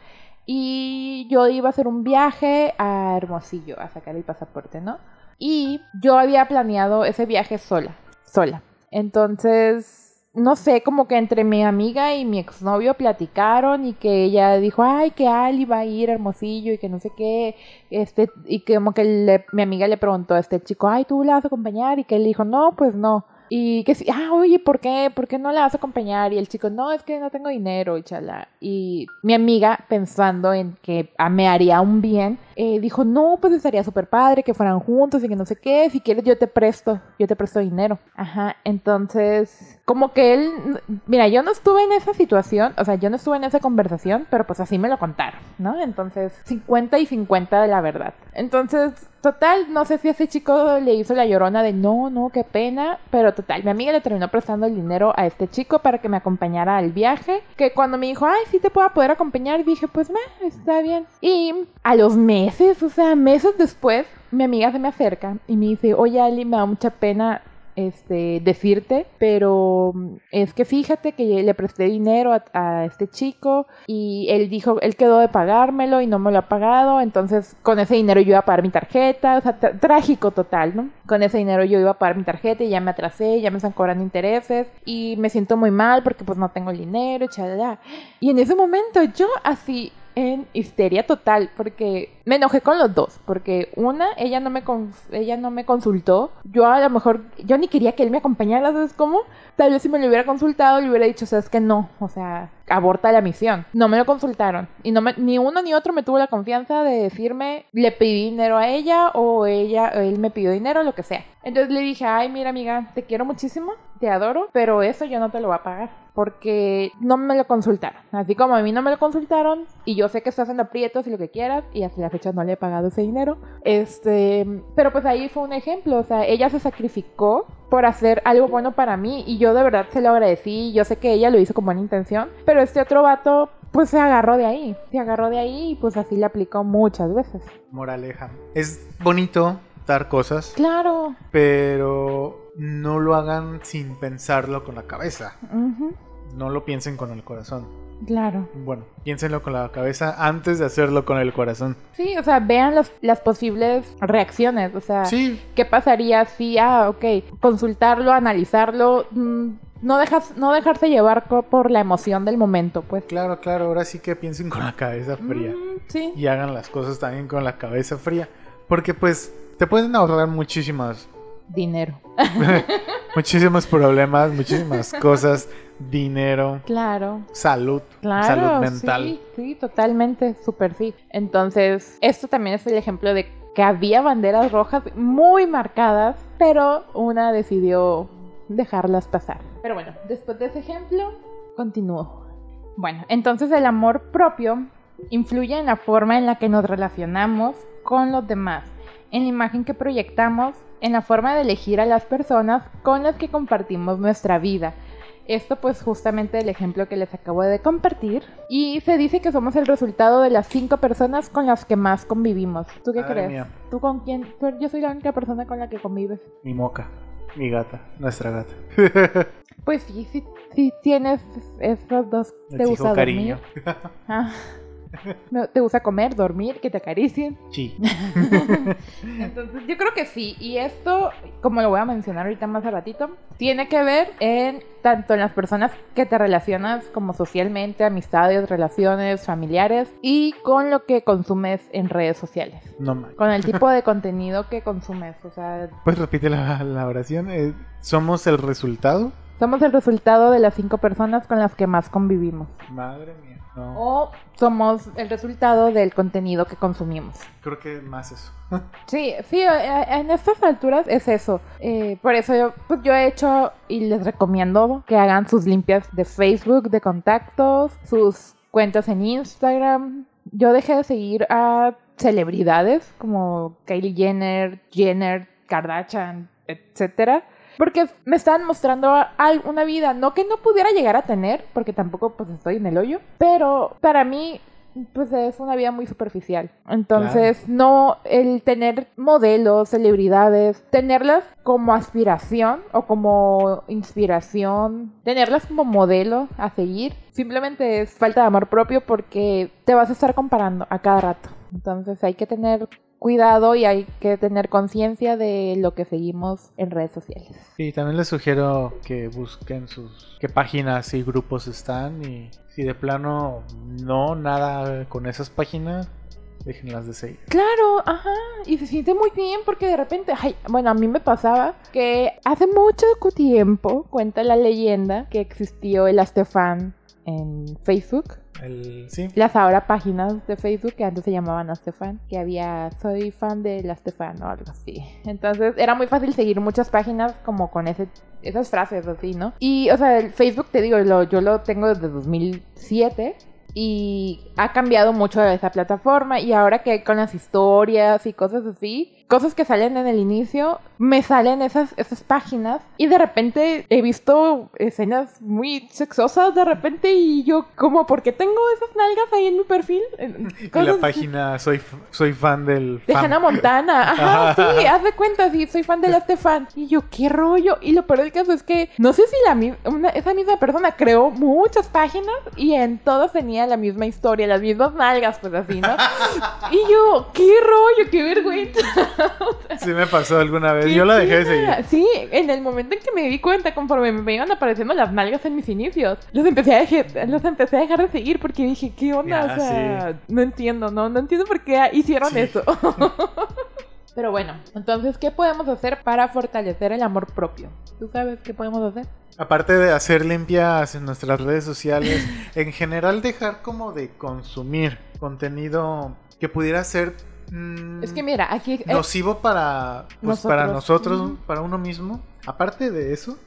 y yo iba a hacer un viaje a Hermosillo a sacar el pasaporte, ¿no? Y yo había planeado ese viaje sola, sola. Entonces, no sé, como que entre mi amiga y mi exnovio platicaron y que ella dijo, ay, que Ali va a ir hermosillo y que no sé qué, este, y que como que le- mi amiga le preguntó a este chico, ay, ¿tú la vas a acompañar? Y que él dijo, no, pues no. Y que sí, ah, oye, ¿por qué? ¿Por qué no la vas a acompañar? Y el chico, no, es que no tengo dinero, y chala. Y mi amiga, pensando en que me haría un bien, eh, dijo, no, pues estaría súper padre que fueran juntos y que no sé qué, si quieres yo te presto, yo te presto dinero. Ajá, entonces, como que él, mira, yo no estuve en esa situación, o sea, yo no estuve en esa conversación, pero pues así me lo contaron, ¿no? Entonces, 50 y 50 de la verdad. Entonces, total, no sé si ese chico le hizo la llorona de no, no, qué pena, pero total, mi amiga le terminó prestando el dinero a este chico para que me acompañara al viaje, que cuando me dijo, ay, sí te puedo poder acompañar, dije, pues, me, está bien. Y a los meses, o sea, meses después, mi amiga se me acerca y me dice, oye, Ali, me da mucha pena este, decirte, pero es que fíjate que le presté dinero a, a este chico y él dijo, él quedó de pagármelo y no me lo ha pagado, entonces con ese dinero yo iba a pagar mi tarjeta, o sea, tr- trágico total, ¿no? Con ese dinero yo iba a pagar mi tarjeta y ya me atrasé, ya me están cobrando intereses y me siento muy mal porque pues no tengo el dinero, chalala. Y en ese momento yo así en histeria total porque me enojé con los dos porque una ella no me ella no me consultó yo a lo mejor yo ni quería que él me acompañara ¿sabes cómo? Tal vez si me lo hubiera consultado le hubiera dicho sabes que no o sea aborta la misión no me lo consultaron y no me, ni uno ni otro me tuvo la confianza de decirme le pedí dinero a ella o ella o él me pidió dinero lo que sea entonces le dije ay mira amiga te quiero muchísimo te adoro pero eso yo no te lo voy a pagar porque no me lo consultaron. Así como a mí no me lo consultaron y yo sé que estás en aprietos y lo que quieras y hasta la fecha no le he pagado ese dinero. Este, pero pues ahí fue un ejemplo, o sea, ella se sacrificó por hacer algo bueno para mí y yo de verdad se lo agradecí. Yo sé que ella lo hizo con buena intención, pero este otro vato pues se agarró de ahí, se agarró de ahí y pues así le aplicó muchas veces. Moraleja. Es bonito dar cosas, Claro. pero no lo hagan sin pensarlo con la cabeza. No lo piensen con el corazón. Claro. Bueno, piénsenlo con la cabeza antes de hacerlo con el corazón. Sí, o sea, vean las, las posibles reacciones, o sea, Sí, ¿Qué pasaría si, ah, ok, consultarlo, analizarlo, mm, no, dejas, no dejarse llevar por la emoción del momento, pues? claro, claro. Ahora sí que piensen con la cabeza fría. Mm, sí. Y hagan las cosas también con la cabeza fría. Porque pues te pueden ahorrar muchísimas, Dinero. muchísimos problemas, muchísimas cosas. Dinero, Claro. salud, Claro, salud mental. sí, sí, totalmente, súper sí. Entonces, esto también es el ejemplo de que había banderas rojas muy marcadas, pero una decidió dejarlas pasar. Pero bueno, después de ese ejemplo, continúo. Bueno, entonces el amor propio influye en la forma en la que nos relacionamos con los demás, en la imagen que proyectamos, en la forma de elegir a las personas con las que compartimos nuestra vida. Esto pues justamente el ejemplo que les acabo de compartir. Y se dice que somos el resultado de las cinco personas con las que más convivimos. ¿Tú qué Madre crees? mía. ¿Tú con quién? Yo soy la única persona con la que convives. Mi moca, mi gata, nuestra gata. Pues sí, sí, sí tienes esos dos. Te gusta cariño. Ah. No, ¿Te gusta comer, dormir, que te acaricien? Sí. Entonces, yo creo que sí. Y esto, como lo voy a mencionar ahorita más a ratito, tiene que ver en tanto en las personas que te relacionas como socialmente, amistades, relaciones, familiares y con lo que consumes en redes sociales. No mal. Con el tipo de contenido que consumes. O sea, Pues repite la, la oración. eh, somos el resultado. Somos el resultado de las cinco personas con las que más convivimos. Madre mía. No. O somos el resultado del contenido que consumimos. Creo que más eso. Sí, sí, eh, en estas alturas es eso. Eh, por eso yo, pues yo he hecho y les recomiendo que hagan sus limpias de Facebook, de contactos, sus cuentas en Instagram. Yo dejé de seguir a celebridades como Kylie Jenner, Jenner, Kardashian, etcétera. Porque me estaban mostrando una vida, no que no pudiera llegar a tener, porque tampoco pues estoy en el hoyo, pero para mí pues es una vida muy superficial. Entonces, no el tener modelos, celebridades, tenerlas como aspiración o como inspiración, tenerlas como modelo a seguir, simplemente es falta de amor propio porque te vas a estar comparando a cada rato. Entonces hay que tener cuidado y hay que tener conciencia de lo que seguimos en redes sociales. Y también les sugiero que busquen sus qué páginas y grupos están y si de plano no nada con esas páginas déjenlas de seguir. Claro, ajá, y se siente muy bien porque de repente, ay, bueno, a mí me pasaba que hace mucho tiempo, cuenta la leyenda, que existió el Astefan en Facebook. El, sí. Las ahora páginas de Facebook que antes se llamaban Astefan, que había soy fan de Astefan o algo así. Entonces era muy fácil seguir muchas páginas como con ese esas frases así, ¿no? Y, o sea, el Facebook, te digo, lo, yo lo tengo desde 2007 y ha cambiado mucho esa plataforma y ahora que con las historias y cosas así, cosas que salen en el inicio, me salen esas, esas páginas y de repente he visto escenas muy sexosas de repente y yo como, ¿por qué tengo esas nalgas ahí en mi perfil? En la página soy, soy fan del... De Hannah Montana. Ajá, sí, haz de cuenta, sí, soy fan de la Stefan. Y yo, ¿qué rollo? Y lo peor del caso es que no sé si la, esa misma persona creó muchas páginas y en todas tenía la misma historia, las mismas nalgas, pues así, ¿no? y yo, ¿qué rollo? ¡Qué vergüenza! sí me pasó alguna vez. Yo la dejé de seguir. Sí, en el momento en que me di cuenta, conforme me iban apareciendo las nalgas en mis inicios, los empecé a dejar, los empecé a dejar de seguir porque dije, ¿qué onda? o sea, no entiendo, ¿no? No entiendo por qué hicieron eso. Pero bueno, entonces, ¿qué podemos hacer para fortalecer el amor propio? ¿Tú sabes qué podemos hacer? Aparte de hacer limpias en nuestras redes sociales, en general dejar como de consumir contenido que pudiera ser Mm, es que mira, aquí... Eh, nocivo para, pues, nosotros. para nosotros, para uno mismo. Aparte de eso.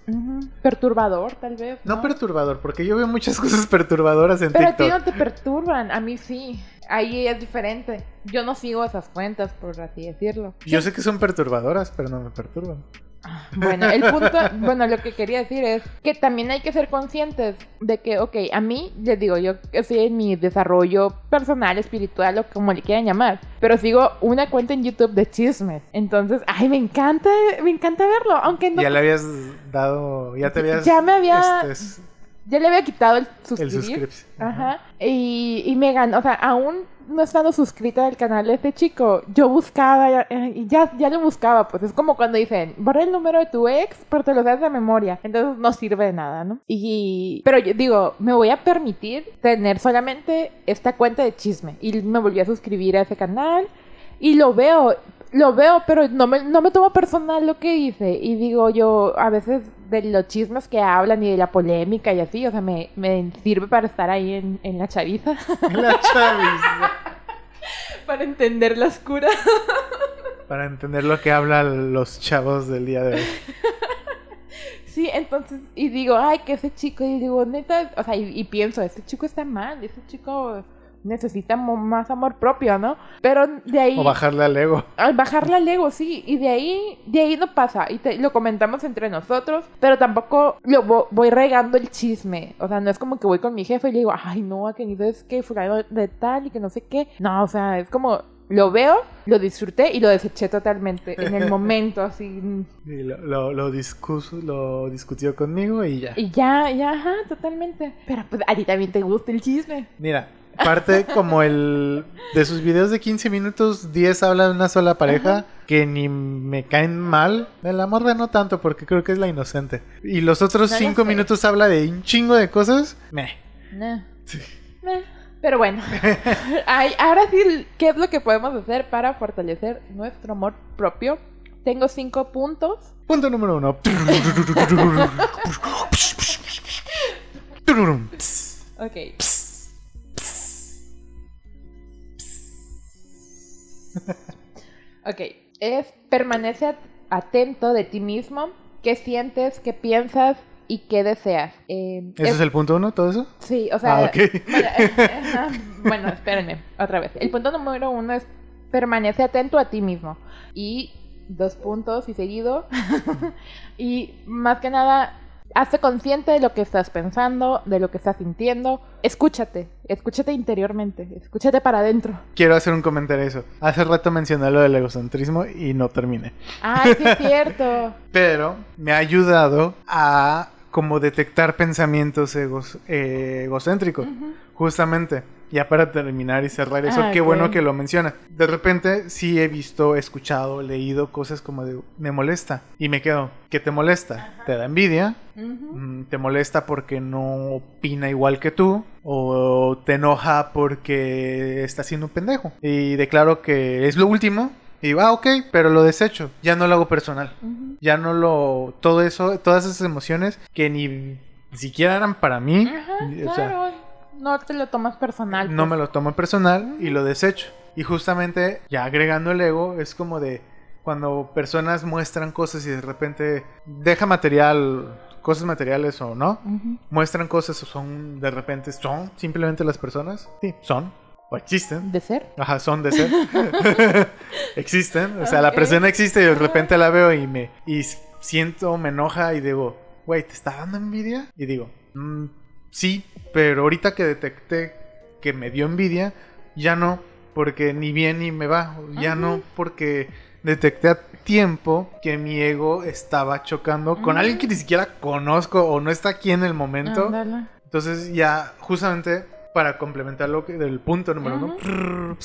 Perturbador, tal vez. ¿no? perturbador, porque yo veo muchas cosas perturbadoras en Pero TikTok. Pero a ti no te perturban, a mí sí. Ahí es diferente. Yo no sigo esas cuentas, por así decirlo. Yo sé que son perturbadoras, pero no me perturban. Bueno, el punto, bueno, lo que quería decir es que también hay que ser conscientes de que, ok, a mí, les digo, yo estoy en mi desarrollo personal, espiritual, o como le quieran llamar, pero sigo una cuenta en YouTube de chismes. Entonces, ay, me encanta, me encanta verlo, aunque no... Ya le habías dado, ya te habías... Ya me había... Este, ya le había quitado el suscribir. El Ajá. Y, y me ganó, o sea, aún no estando suscrita al canal de este chico, yo buscaba eh, y ya, ya lo buscaba, pues es como cuando dicen, borra el número de tu ex, pero te lo das de memoria, entonces no sirve de nada, ¿no? Y, pero yo digo, me voy a permitir tener solamente esta cuenta de chisme y me volví a suscribir a ese canal y lo veo, lo veo, pero no me, no me tomo personal lo que hice. Y digo yo, a veces de los chismes que hablan y de la polémica y así, o sea, me, me sirve para estar ahí en, en la chaviza. La chaviza. para entender la oscura. para entender lo que hablan los chavos del día de hoy. Sí, entonces, y digo, ay, que ese chico, y digo, neta, o sea, y, y pienso, este chico está mal, ese chico necesita más amor propio, ¿no? Pero de ahí... O bajarle al ego. Al bajarle al ego, sí. Y de ahí, de ahí no pasa. Y lo comentamos entre nosotros, pero tampoco lo voy regando el chisme. O sea, no es como que voy con mi jefe y le digo, ay, no, a que ni sabes que fulano de tal y que no sé qué. No, o sea, es como lo veo, lo disfruté y lo deseché totalmente en el momento, así. Y lo, lo, lo, lo discutió conmigo y ya. Y ya, ya, ajá, totalmente. Pero pues a ti también te gusta el chisme. Mira, Parte como el de sus videos de 15 minutos, 10 habla de una sola pareja que ni me caen mal. El amor de no tanto porque creo que es la inocente. Y los otros 5 minutos habla de un chingo de cosas. Me. Pero bueno, ahora sí, ¿qué es lo que podemos hacer para fortalecer nuestro amor propio? Tengo cinco puntos. Punto número uno. ok. ok, es permanece atento de ti mismo, qué sientes, qué piensas y qué deseas. Eh, ¿Ese es, el punto uno, todo eso? Sí, o sea... Ah, eh, bueno, espérenme, otra vez. El punto número uno es permanece atento a ti mismo. Y dos puntos y seguido. y más que nada, hazte consciente de lo que estás pensando, de lo que estás sintiendo. Escúchate, escúchate interiormente, escúchate para adentro. Quiero hacer un comentario eso. Hace rato mencioné lo del egocentrismo y no terminé. Ah, sí es cierto. Pero me ha ayudado a como detectar pensamientos egos, eh, egocéntricos, justamente. Ya para terminar y cerrar eso, Ah, qué ok. bueno que lo menciona. De repente sí he visto, escuchado, leído cosas como de me molesta y me quedo, ¿qué te molesta? ¿Te da envidia? Ujú. Mm, ¿Te molesta porque no opina igual que tú? ¿O te enoja porque está siendo un pendejo? Y declaro que es lo último. Y digo, ah, ok, pero lo desecho. Ya no lo hago personal. Ujú. Ya no lo... Todo eso, todas esas emociones que ni siquiera eran para mí. Ajá, o sea, claro. No te lo tomas personal. no pues. me lo tomo personal y lo desecho. Y justamente, ya agregando el ego, es como de cuando personas muestran cosas y de repente deja material, cosas materiales o no, muestran cosas o son de repente son simplemente las personas. Sí, son o existen. De ser. Ajá, son de ser. existen. O sea, la persona existe y de repente la veo y me y siento, me enoja y digo, güey, ¿te está dando envidia? Y digo, "Mm, sí, pero ahorita que detecté que me dio envidia, ya no, porque ni bien ni me va. Ya no, porque detecté a tiempo que mi ego estaba chocando con alguien que ni siquiera conozco o no está aquí en el momento. Entonces ya justamente para complementar lo que del punto número uno,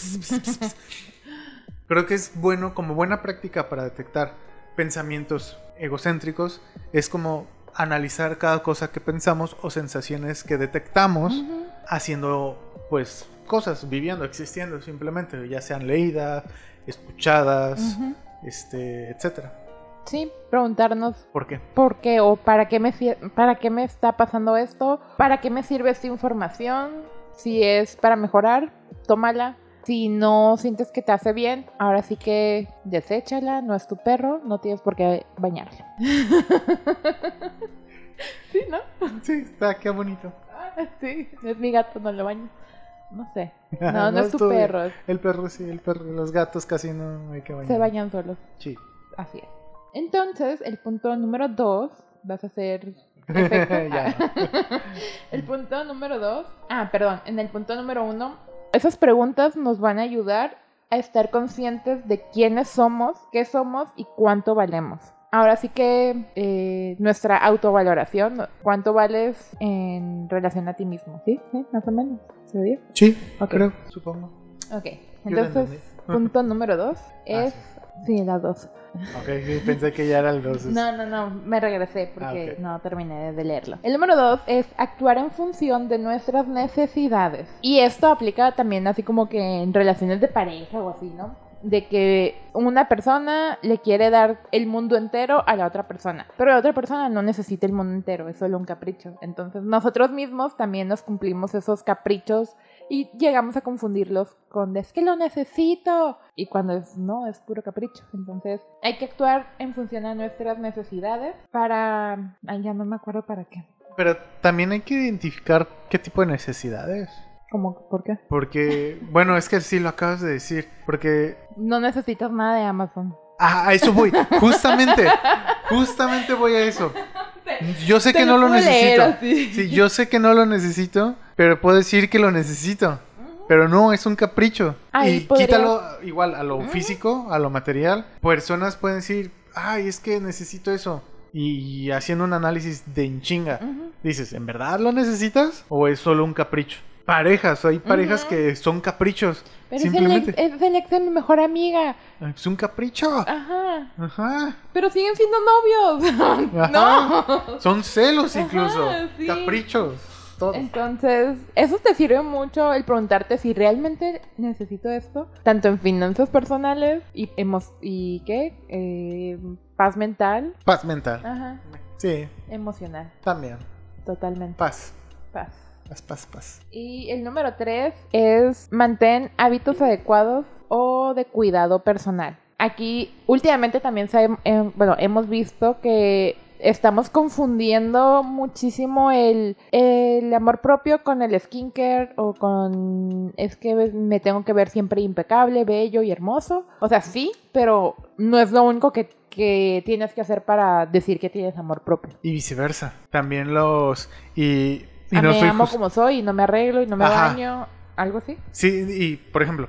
creo que es bueno como buena práctica para detectar pensamientos egocéntricos es como analizar cada cosa que pensamos o sensaciones que detectamos haciendo pues cosas, viviendo, existiendo simplemente, ya sean leídas, escuchadas, Ujú. este, etcétera. Sí, preguntarnos ¿Por qué? por qué o para qué me para qué me está pasando esto, para qué me sirve esta información, si es para mejorar, tómala. Si no sientes que te hace bien, ahora sí que deséchala, no es tu perro, no tienes por qué bañarlo. sí, ¿no? Sí, está, qué bonito. Sí, es mi gato, no lo baño. No sé. No, no, es tu perro, El perro sí, el perro, los gatos casi no hay que bañar. se bañan solos. Sí. Así es. Entonces, el punto número dos, vas a hacer el punto número dos, ah, perdón, en el punto número uno, esas preguntas nos van a ayudar a estar conscientes de quiénes somos, qué somos y cuánto valemos. Ahora sí que eh, nuestra autovaloración, cuánto vales en relación a ti mismo, ¿sí? ¿Sí? Más o menos. ¿Se oye? Sí, Ok. creo, supongo. Ok. Entonces. Punto número dos es... Sí, la dos. Ok, pensé que ya era el 2. No, no, no, me regresé porque Ah, no terminé de leerlo. El número dos es actuar en función de nuestras necesidades. Y esto aplica también así como que en relaciones de pareja o así, ¿no? De que una persona le quiere dar el mundo entero a la otra persona, pero la otra persona no necesita el mundo entero, es solo un capricho. Entonces nosotros mismos también nos cumplimos esos caprichos y llegamos a confundirlos con es que lo necesito y cuando es no, es puro capricho. Entonces hay que actuar en función a nuestras necesidades para... Ay, ya no me acuerdo para qué. Pero también hay que identificar qué tipo de necesidades. ¿Cómo? ¿Por qué? Porque, bueno, es que sí lo acabas de decir. Porque No necesitas nada de Amazon. Ah, a eso voy. Justamente. justamente voy a eso. Yo sé Te que no lo necesito. Sí, yo sé que no lo necesito, pero puedo decir que lo necesito. Pero no, es un capricho. Ay, y quítalo igual a lo físico, a lo material. Personas pueden decir, ay, es que necesito eso. Y haciendo un análisis de en chinga. Ujú. Dices, ¿en verdad lo necesitas? ¿O es solo un capricho? Parejas, hay parejas que son caprichos. Pero es el, simplemente. ex, es el ex de mi mejor amiga. Es un capricho. Ajá. Ajá. Pero siguen siendo novios. Ajá. no. Son celos Ajá, incluso. sí. Caprichos. Todo. Entonces, eso te sirve mucho el preguntarte si realmente necesito esto, tanto en finanzas personales y, emo- y ¿qué? Eh, paz mental. Paz mental. Ajá. Sí, Emocional. también. Totalmente. Paz. Paz. Paz, paz, paz. Y el número tres es mantén hábitos adecuados o de cuidado personal. Aquí últimamente también se, eh, bueno, hemos visto que estamos confundiendo muchísimo el, el amor propio con el skincare o con es que me tengo que ver siempre impecable, bello y hermoso. O sea, sí, pero no es lo único que, que tienes que hacer para decir que tienes amor propio. Y viceversa. También los. Y. y Ah, no me soy amo como soy y no me arreglo y no me Ajá. baño, algo así. Sí, y por ejemplo,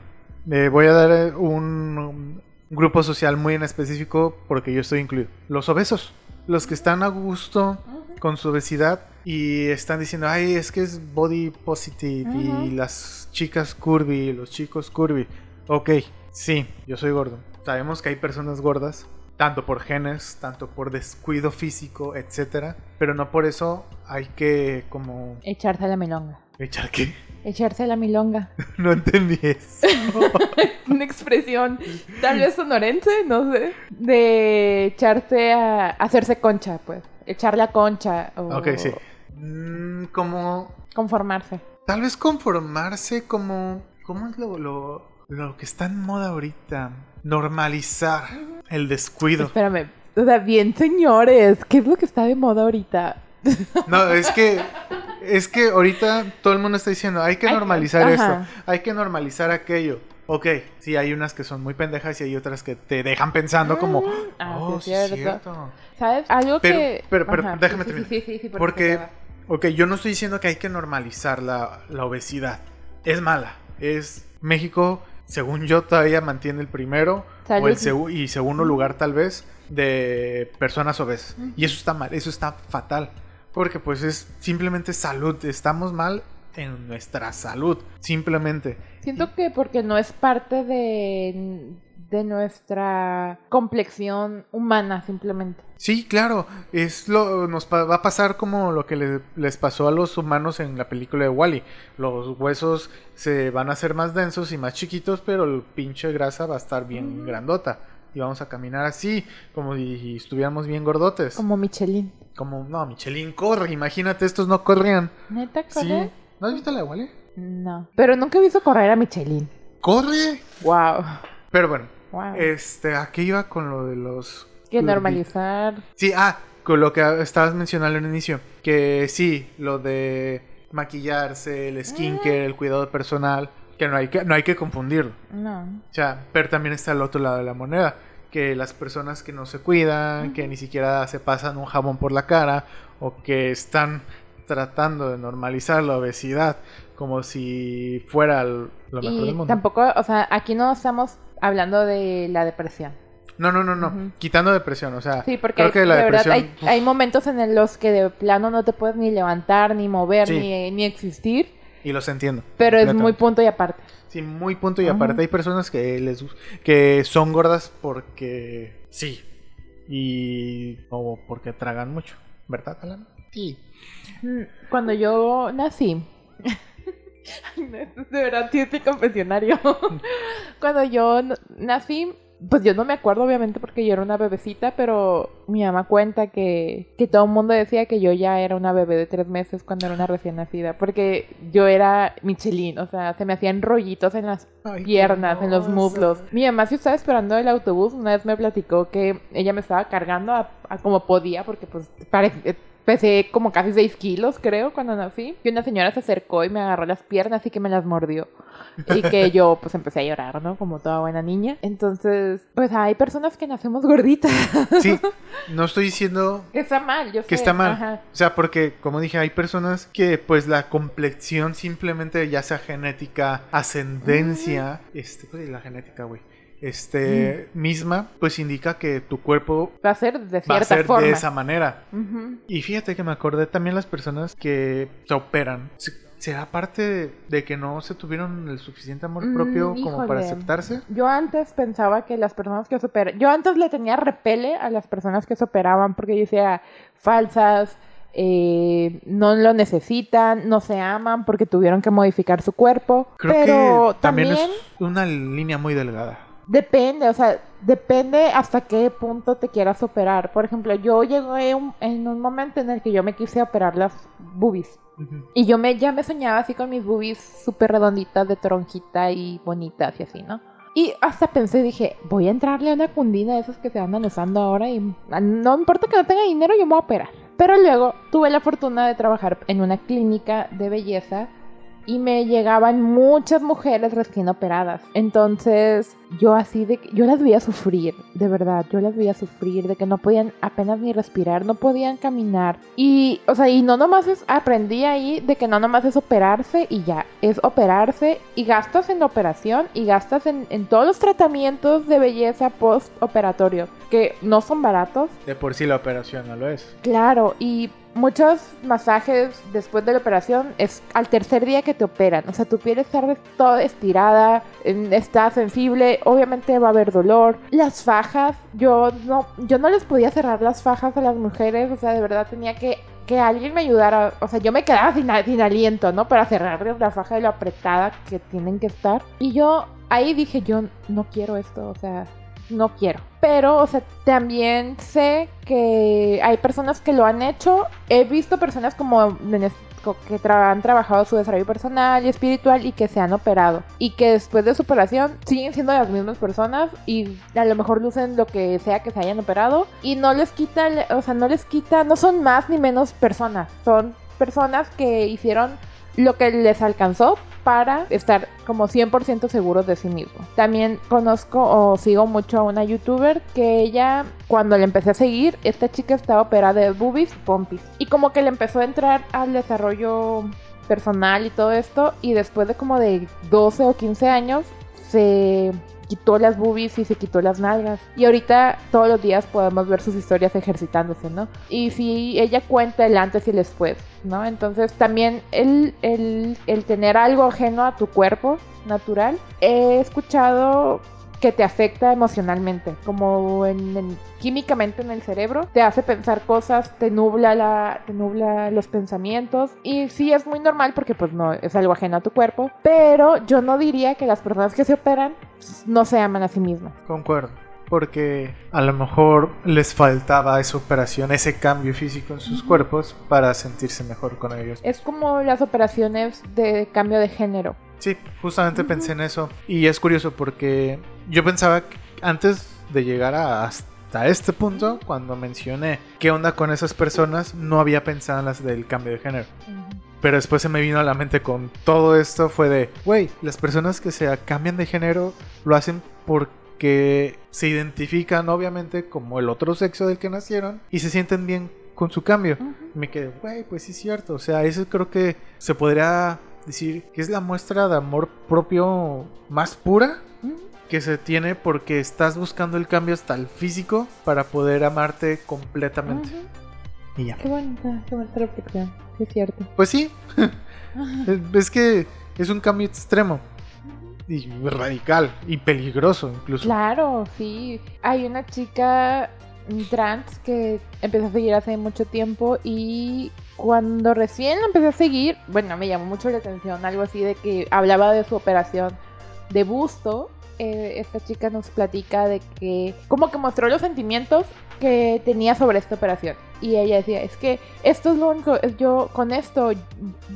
eh, voy a dar eh, un, um, grupo social muy en específico porque yo estoy incluido. Los obesos. Los que están a gusto con su obesidad y están diciendo, ay, es que es body positive y las chicas curvy, los chicos curvy. Ok, sí, yo soy gordo. Sabemos que hay personas gordas, tanto por genes, tanto por descuido físico, etcétera, pero no por eso hay que como Echarse a la milonga. Echar que Echarse la milonga. no entendí eso. Una expresión tal vez sonorense, no sé. De echarse a hacerse concha, pues. Echar la concha. O ok, sí. Mm, como Conformarse. tal vez conformarse como ¿cómo es lo, lo, lo que está en moda ahorita? Normalizar el descuido. Espérame. O sea, bien, señores. ¿Qué es lo que está de moda ahorita? No, es que es que ahorita todo el mundo está diciendo, hay que Hay normalizar ajá. esto, hay que normalizar aquello. Ok, sí, hay unas que son muy pendejas y hay otras que te dejan pensando como, Ah, oh, sí, es es cierto. cierto. ¿Sabes? Algo Pero- que. pero- pero Ajá, déjame sí, terminar. Sí, sí, sí, porque ok, yo no estoy diciendo que hay que normalizar la, la obesidad. Es mala. Es México, según yo, todavía mantiene el primero o el segu- y segundo lugar tal vez de personas obesas. Y eso está mal, eso está fatal. Porque pues es simplemente salud. Estamos mal en nuestra salud. Simplemente. Siento que porque no es parte de, de nuestra complexión humana, simplemente. Sí, claro, es lo nos va a pasar como lo que le- les pasó a los humanos en la película de Wally. Los huesos se van a hacer más densos y más chiquitos, pero el pinche grasa va a estar bien grandota y vamos a caminar así, como si estuviéramos bien gordotes. Como, Como Michelin. no, Michelin corre, imagínate, estos no corrían. ¿Neta Sí. corre? ¿No has visto la Wally? No. Pero nunca he visto correr a Michelin. Corre. Wow. Pero bueno, Wow. este, aquí iba con lo de los que normalizar. Sí, ah, con lo que estabas mencionando al inicio, que sí, lo de maquillarse, el skincare, el cuidado personal, que no hay que, no hay que confundirlo. No. O sea, pero también está el otro lado de la moneda, que las personas que no se cuidan, que ni siquiera se pasan un jabón por la cara, o que están tratando de normalizar la obesidad como si fuera lo mejor del Y mundo. tampoco, o sea, aquí no estamos hablando de la depresión. No, no, no, no. Ujú. Quitando depresión, o sea, Sí, porque creo hay- que la de verdad depresión. hay, hay momentos en los que de plano no te puedes ni levantar, ni mover, Sí. ni, ni existir, Y los entiendo. pero es muy punto y aparte. Sí, muy punto y Ajá. aparte. Hay personas que les que son gordas porque sí. Y o porque tragan mucho, ¿verdad, Alan? Sí. Mm, Cuando yo nací, Ay, no, esto es de verdad sí es mi confesionario. Cuando yo nací, pues yo no me acuerdo obviamente porque yo era una bebecita, pero mi mamá cuenta que, que todo el mundo decía que yo ya era una bebé de tres meses cuando era una recién nacida, porque yo era Michelin, o sea, se me hacían rollitos en las Ay, piernas, en los muslos. Mi mamá sí estaba esperando el autobús, una vez me platicó que ella me estaba cargando a, a como podía, porque pues pare- pesé como casi 6 kilos, creo, cuando nací. Y una señora se acercó y me agarró las piernas y que me las mordió. Y que yo pues empecé a llorar, ¿no? Como toda buena niña. Entonces, pues hay personas que nacemos gorditas. Sí, no estoy diciendo que está mal, yo sé. que está mal. Ajá. O sea, porque como dije, hay personas que pues la complexión simplemente ya sea genética, ascendencia, este, pues la genética, güey. Este, misma, pues indica que tu cuerpo Va a ser de va a cierta ser forma. de esa manera. Y fíjate que me acordé también las personas que se operan. Se- ¿Será parte de, que no se tuvieron el suficiente amor Mm, propio como para aceptarse? Yo antes pensaba que las personas que se operan, yo antes le tenía repele a las personas que se operaban porque yo decía falsas, eh, no lo necesitan, no se aman porque tuvieron que modificar su cuerpo. Creo pero que también, también, es una línea muy delgada. Depende, o sea, depende hasta qué punto te quieras operar. Por ejemplo, yo llegué un- en un momento en el que yo me quise operar las boobies. Ujú. Y yo me, ya me soñaba así con mis boobies súper redonditas de tronjita y bonitas y así, ¿no? Y hasta pensé, dije, voy a entrarle a una cundina de esas que se andan usando ahora y ah, no importa que no tenga dinero, yo me voy a operar. Pero luego tuve la fortuna de trabajar en una clínica de belleza y me llegaban muchas mujeres recién operadas. Entonces, yo así de que yo las veía sufrir, de verdad, yo las veía sufrir de que no podían apenas ni respirar, no podían caminar. Y, o sea, y no nomás es, aprendí ahí de que no nomás es operarse y ya, es operarse y gastas en la operación y gastas en, en todos los tratamientos de belleza post-operatorios, que no son baratos. De por sí la operación no lo es. Claro, y muchos masajes después de la operación es al tercer día que te operan. O sea, tu piel está toda estirada, está sensible, obviamente va a haber dolor. Las fajas, yo no, yo no les podía cerrar las fajas a las mujeres, o sea, de verdad tenía que que alguien me ayudara, o sea, yo me quedaba sin, sin aliento, ¿no? Para cerrarles la faja de lo apretada que tienen que estar. Y yo ahí dije, yo no quiero esto, o sea, no quiero. Pero, o sea, también sé que hay personas que lo han hecho. He visto personas como que han trabajado su desarrollo personal y espiritual y que se han operado. Y que después de su operación siguen siendo las mismas personas y a lo mejor lucen lo que sea que se hayan operado. Y no les quita, o sea, no les quita, no son más ni menos personas. Son personas que hicieron lo que les alcanzó para estar como 100% seguros de sí mismo. También conozco o sigo mucho a una youtuber que ella, cuando le empecé a seguir, esta chica estaba operada de boobies pompis. Y como que le empezó a entrar al desarrollo personal y todo esto, y después de como de 12 o 15 años, se quitó las boobies y se quitó las nalgas. Y ahorita todos los días podemos ver sus historias ejercitándose, ¿no? Y si ella cuenta el antes y el después, ¿no? Entonces también el, el, el tener algo ajeno a tu cuerpo natural, he escuchado que te afecta emocionalmente, como en, químicamente en el cerebro, te hace pensar cosas, te nubla la, te nubla los pensamientos y sí es muy normal porque pues no es algo ajeno a tu cuerpo, pero yo no diría que las personas que se operan no se aman a sí mismas. Concuerdo. Porque a lo mejor les faltaba esa operación, ese cambio físico en sus cuerpos para sentirse mejor con ellos. Es como las operaciones de cambio de género Sí, justamente pensé en eso. Y es curioso porque yo pensaba que antes de llegar hasta este punto, cuando mencioné qué onda con esas personas, no había pensado en las del cambio de género. Pero después se me vino a la mente con todo esto fue de, güey, las personas que se cambian de género lo hacen porque se identifican obviamente como el otro sexo del que nacieron y se sienten bien con su cambio. Me quedé, güey, pues sí es cierto. O sea, eso creo que se podría decir que es la muestra de amor propio más pura que se tiene porque estás buscando el cambio hasta el físico para poder amarte completamente. Y ya. Qué bonita, qué bonita reflexión, es cierto. Pues sí, es que es un cambio extremo y radical y peligroso incluso. Claro, sí. Hay una chica trans que empecé a seguir hace mucho tiempo y cuando recién empecé a seguir, bueno, me llamó mucho la atención algo así de que hablaba de su operación de busto. Eh, esta chica nos platica de que como que mostró los sentimientos que tenía sobre esta operación. Y ella decía, es que esto es lo único, yo con esto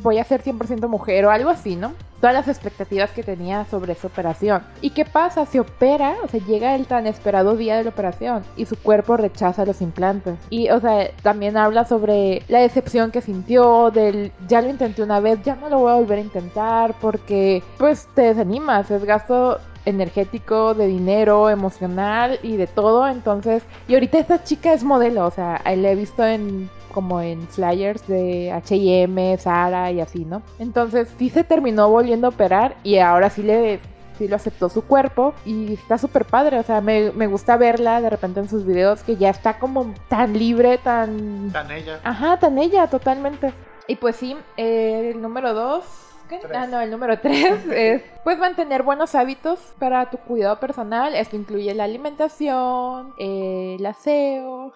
voy a ser 100% mujer o algo así, ¿no? Todas las expectativas que tenía sobre esa operación. ¿Y qué pasa? Se opera, o sea, llega el tan esperado día de la operación y su cuerpo rechaza los implantes. Y, o sea, también habla sobre la decepción que sintió, del ya lo intenté una vez, ya no lo voy a volver a intentar porque, pues, te desanimas, es gasto energético, de dinero, emocional y de todo. Entonces, y ahorita esta chica es modelo, o sea, la he visto en como en flyers de H&M, Zara y así, ¿no? Entonces sí se terminó volviendo a operar y ahora sí le sí lo aceptó su cuerpo y está súper padre, o sea, me, me, gusta verla de repente en sus videos que ya está como tan libre, tan... Tan ella. Ajá, tan ella, totalmente. Y pues sí, el número dos Ah, no, el número tres es pues mantener buenos hábitos para tu cuidado personal. Esto incluye la alimentación, el aseo,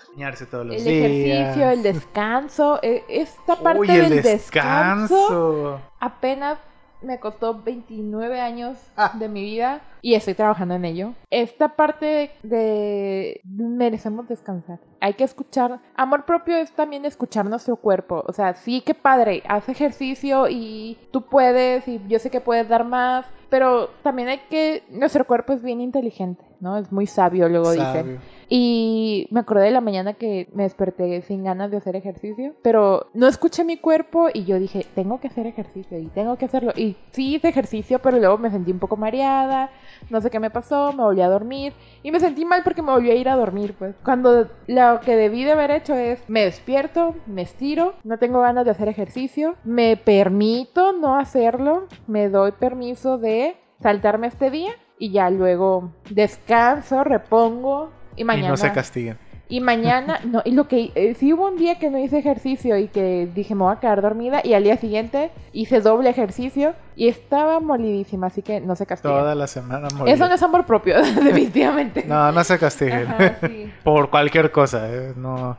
todos los el ejercicio, el descanso. E, esta parte del descanso apenas me costó 29 años ah. de mi vida y estoy trabajando en ello. Esta parte de, merecemos descansar. Hay que escuchar. Amor propio es también escuchar nuestro cuerpo. O sea, sí que padre, haz ejercicio y tú puedes y yo sé que puedes dar más, pero también hay que nuestro cuerpo es bien inteligente, ¿no? Es muy sabio, luego dicen. Y me acordé de la mañana que me desperté sin ganas de hacer ejercicio, pero no escuché mi cuerpo y yo dije, tengo que hacer ejercicio y tengo que hacerlo. Y sí hice ejercicio, pero luego me sentí un poco mareada, no sé qué me pasó, me volví a dormir y me sentí mal porque me volví a ir a dormir, pues. Cuando lo que debí de haber hecho es, me despierto, me estiro, no tengo ganas de hacer ejercicio, me permito no hacerlo, me doy permiso de saltarme este día y ya luego descanso, repongo, y mañana. no se castiguen. Y mañana, no, y lo que, eh, sí hubo un día que no hice ejercicio y que dije me voy a quedar dormida y al día siguiente hice doble ejercicio y estaba molidísima, así que no se castiguen. Toda la semana morir. Eso no es amor propio, definitivamente. No, no se castiguen. Ajá, sí. Por cualquier cosa, ¿eh? No.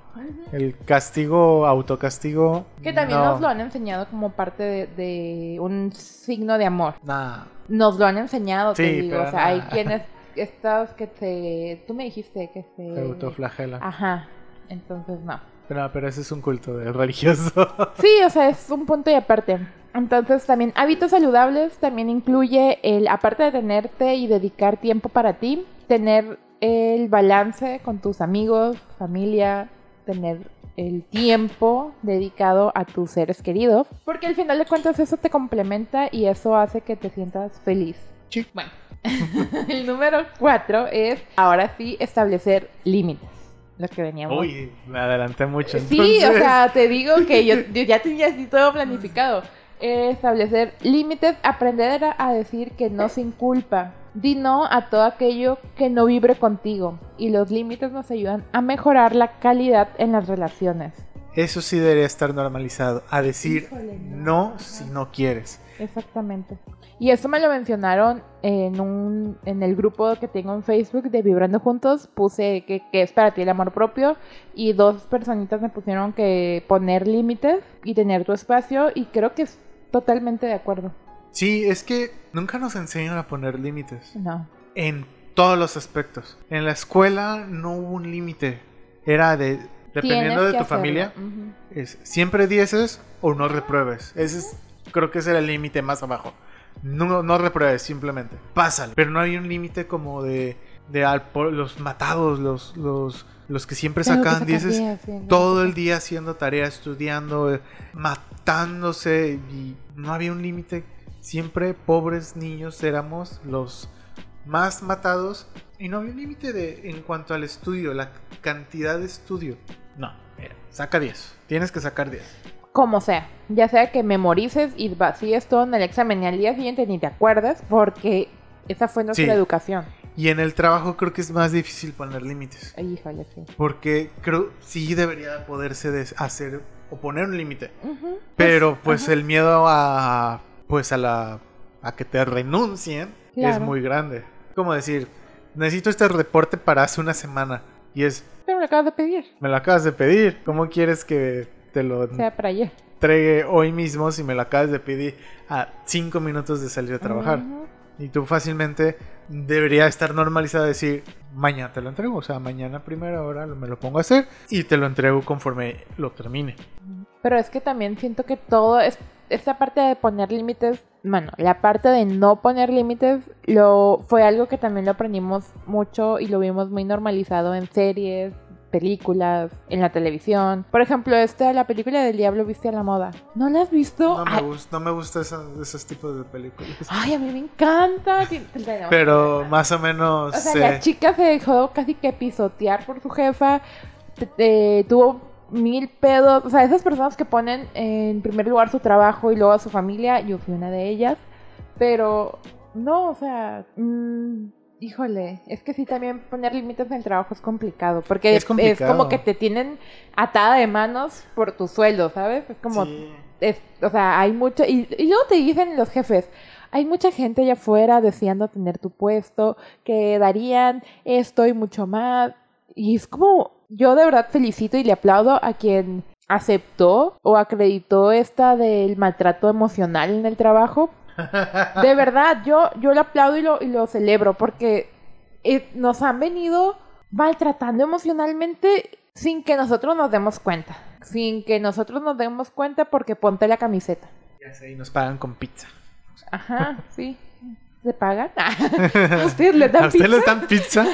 El castigo, autocastigo. Que también no. nos lo han enseñado como parte de, de un signo de amor. Nah. Nos lo han enseñado, te Sí, digo. pero O sea, hay quienes, estos que te... Tú me dijiste que se... Se autoflagela. Ajá, entonces no. Pero, pero ese es un culto de religioso. Sí, o sea, es un punto y aparte. Entonces también hábitos saludables también incluye el, aparte de tenerte y dedicar tiempo para ti, tener el balance con tus amigos, familia, tener el tiempo dedicado a tus seres queridos, porque al final de cuentas eso te complementa y eso hace que te sientas feliz. Sí. Bueno, el número cuatro es ahora sí establecer límites. Los que veníamos Uy, me adelanté mucho. Sí, o sea, te digo que yo, yo ya tenía así todo planificado. Eh, establecer límites, aprender a, a decir que no sin culpa. Di no a todo aquello que no vibre contigo. Y los límites nos ayudan a mejorar la calidad en las relaciones. Eso sí debería estar normalizado. A decir Híjole, no. si no quieres. Exactamente. Y eso me lo mencionaron en un en el grupo que tengo en Facebook de Vibrando Juntos. Puse que, que es para ti el amor propio. Y dos personitas me pusieron que poner límites y tener tu espacio. Y creo que es totalmente de acuerdo. Sí, es que nunca nos enseñan a poner límites. No. En todos los aspectos. En la escuela no hubo un límite. Era de. Dependiendo de tu hacerlo. familia, es siempre dieces o no repruebes. Ese es, creo que ese era el límite más abajo. No, no repruebes, simplemente. Pásalo. Pero no había un límite como de, de los matados, los, los, los que siempre que sacar dieces diez, sí, no. todo el día haciendo tarea, estudiando, eh, matándose y no había un límite. Siempre pobres niños éramos los más matados y no había un límite en cuanto al estudio, la cantidad de estudio. No, era, saca 10. Tienes que sacar 10. Como sea. Ya sea que memorices y vacíes todo en el examen y al día siguiente ni te acuerdas porque esa fue nuestra Sí. educación. Y en el trabajo creo que es más difícil poner límites. Ay, híjole, sí. Porque creo sí debería poderse hacer o poner un límite. Ujú. Pero pues el miedo a pues a la a que te renuncien es muy grande. Como decir, necesito este reporte para hace una semana y es me lo acabas de pedir. me lo acabas de pedir, ¿cómo quieres que te lo sea, para ayer. entregue hoy mismo si me lo acabas de pedir a cinco minutos de salir a trabajar? Y tú fácilmente debería estar normalizado decir, mañana te lo entrego, o sea, mañana a primera hora me lo pongo a hacer y te lo entrego conforme lo termine. Pero es que también siento que todo es esta parte de poner límites, bueno, la parte de no poner límites lo fue algo que también lo aprendimos mucho y lo vimos muy normalizado en series, películas, en la televisión. Por ejemplo, esta la película del Diablo viste a la moda. ¿No la has visto? No me, ay, gusta, no me gusta esa- esos tipos de películas. ay, a mí me encanta. Pero más o menos O sea, la chica se dejó casi que pisotear por su jefa. tuvo mil pedos. O sea, esas personas que ponen en primer lugar su trabajo y luego a su familia. Yo fui una de ellas. Pero no, o sea. mm, híjole, es que sí, también poner límites en el trabajo es complicado. Porque Es complicado. como que te tienen atada de manos por tu sueldo, ¿sabes? Es como Sí. es- o sea, hay mucho, y, y luego te dicen los jefes, hay mucha gente allá afuera deseando tener tu puesto, que darían esto y mucho más, y es como, yo de verdad felicito y le aplaudo a quien aceptó o acreditó esta del maltrato emocional en el trabajo. De verdad, yo, yo lo aplaudo y lo, y lo celebro porque eh, nos han venido maltratando emocionalmente sin que nosotros nos demos cuenta. Sin que nosotros nos demos cuenta porque ponte la camiseta. Ya sé, y nos pagan con pizza. Ajá, sí. ¿Se pagan? ¿A ustedes les dan ¿A usted pizza? les dan pizza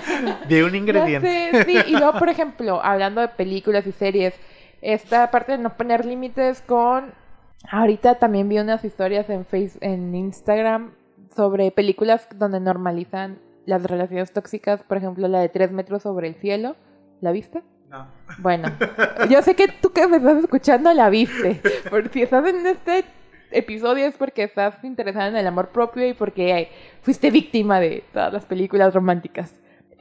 de un ingrediente? sé, sí. Y luego, por ejemplo, hablando de películas y series, esta parte de no poner límites con... Ahorita también vi unas historias en face, en Instagram sobre películas donde normalizan las relaciones tóxicas, por ejemplo, la de Tres metros sobre el cielo. ¿La viste? No. Bueno, yo sé que tú que me estás escuchando la viste. Porque si estás en este episodio es porque estás interesada en el amor propio y porque fuiste víctima de todas las películas románticas.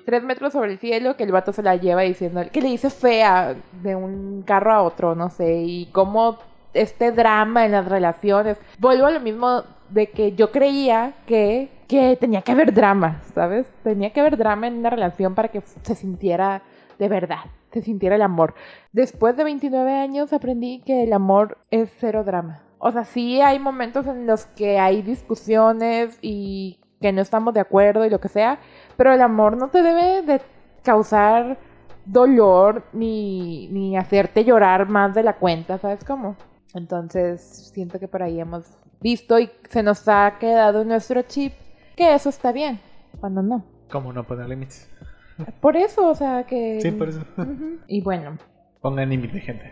tres metros sobre el cielo que el vato se la lleva diciendo que le dice fea de un carro a otro, no sé, y cómo este drama en las relaciones. Vuelvo a lo mismo de que yo creía que, que tenía que haber drama, ¿sabes? Tenía que haber drama en una relación para que se sintiera de verdad, se sintiera el amor. Después de 29 años aprendí que el amor es cero drama. O sea, sí hay momentos en los que hay discusiones y que no estamos de acuerdo y lo que sea, pero el amor no te debe de causar dolor ni, ni hacerte llorar más de la cuenta, ¿sabes cómo? Entonces, siento que por ahí hemos visto y se nos ha quedado en nuestro chip que eso está bien, cuando no. ¿Cómo no poner límites? Por eso, o sea que... Sí, por eso. Y bueno, Pongan límite, gente.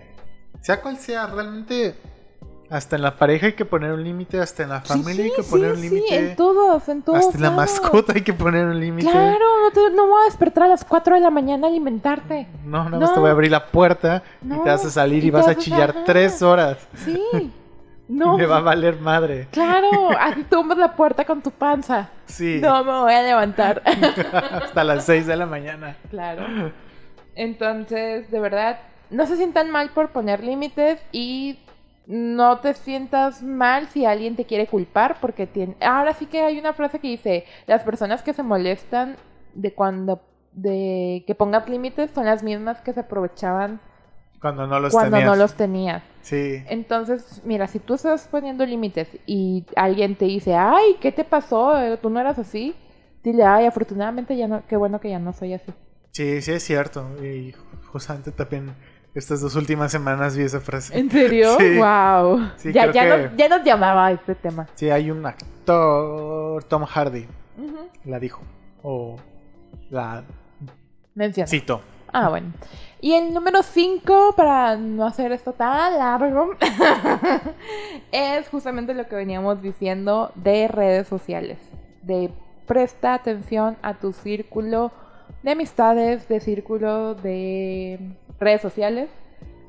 Sea cual sea, realmente hasta en la pareja hay que poner un límite, hasta en la familia hay que sí, poner un sí, límite. en todos, en todos hasta en la mascota hay que poner un límite. Claro, no, te, no voy a despertar a las 4 de la mañana a alimentarte. No, nada más No. te voy a abrir la puerta y te vas a salir y, vas a chillar ajá. tres horas. Sí. No. Me va a valer madre. Claro, así tumbas la puerta con tu panza. Sí. No me voy a levantar. hasta las seis de la mañana. claro. Entonces, de verdad, no se sientan mal por poner límites y no te sientas mal si alguien te quiere culpar porque tiene... Ahora sí que hay una frase que dice, las personas que se molestan de cuando de que pongas límites son las mismas que se aprovechaban Cuando no los cuando tenías. no los tenías. Sí. Entonces, mira, si tú estás poniendo límites y alguien te dice, ay, ¿qué te pasó? Tú no eras así. Dile, ay, afortunadamente ya no, qué bueno que ya no soy así. Sí, sí es cierto. Y justamente también estas dos últimas semanas vi esa frase. ¿En serio? Sí. Wow. Sí, ya, ya, que- nos, ya nos llamaba este tema. Sí, hay un actor, Tom Hardy, la dijo. O la Menciona. citó. Ah, bueno. Y el número 5, para no hacer esto tan largo, es justamente lo que veníamos diciendo de redes sociales. De presta atención a tu círculo de amistades, de círculo de redes sociales.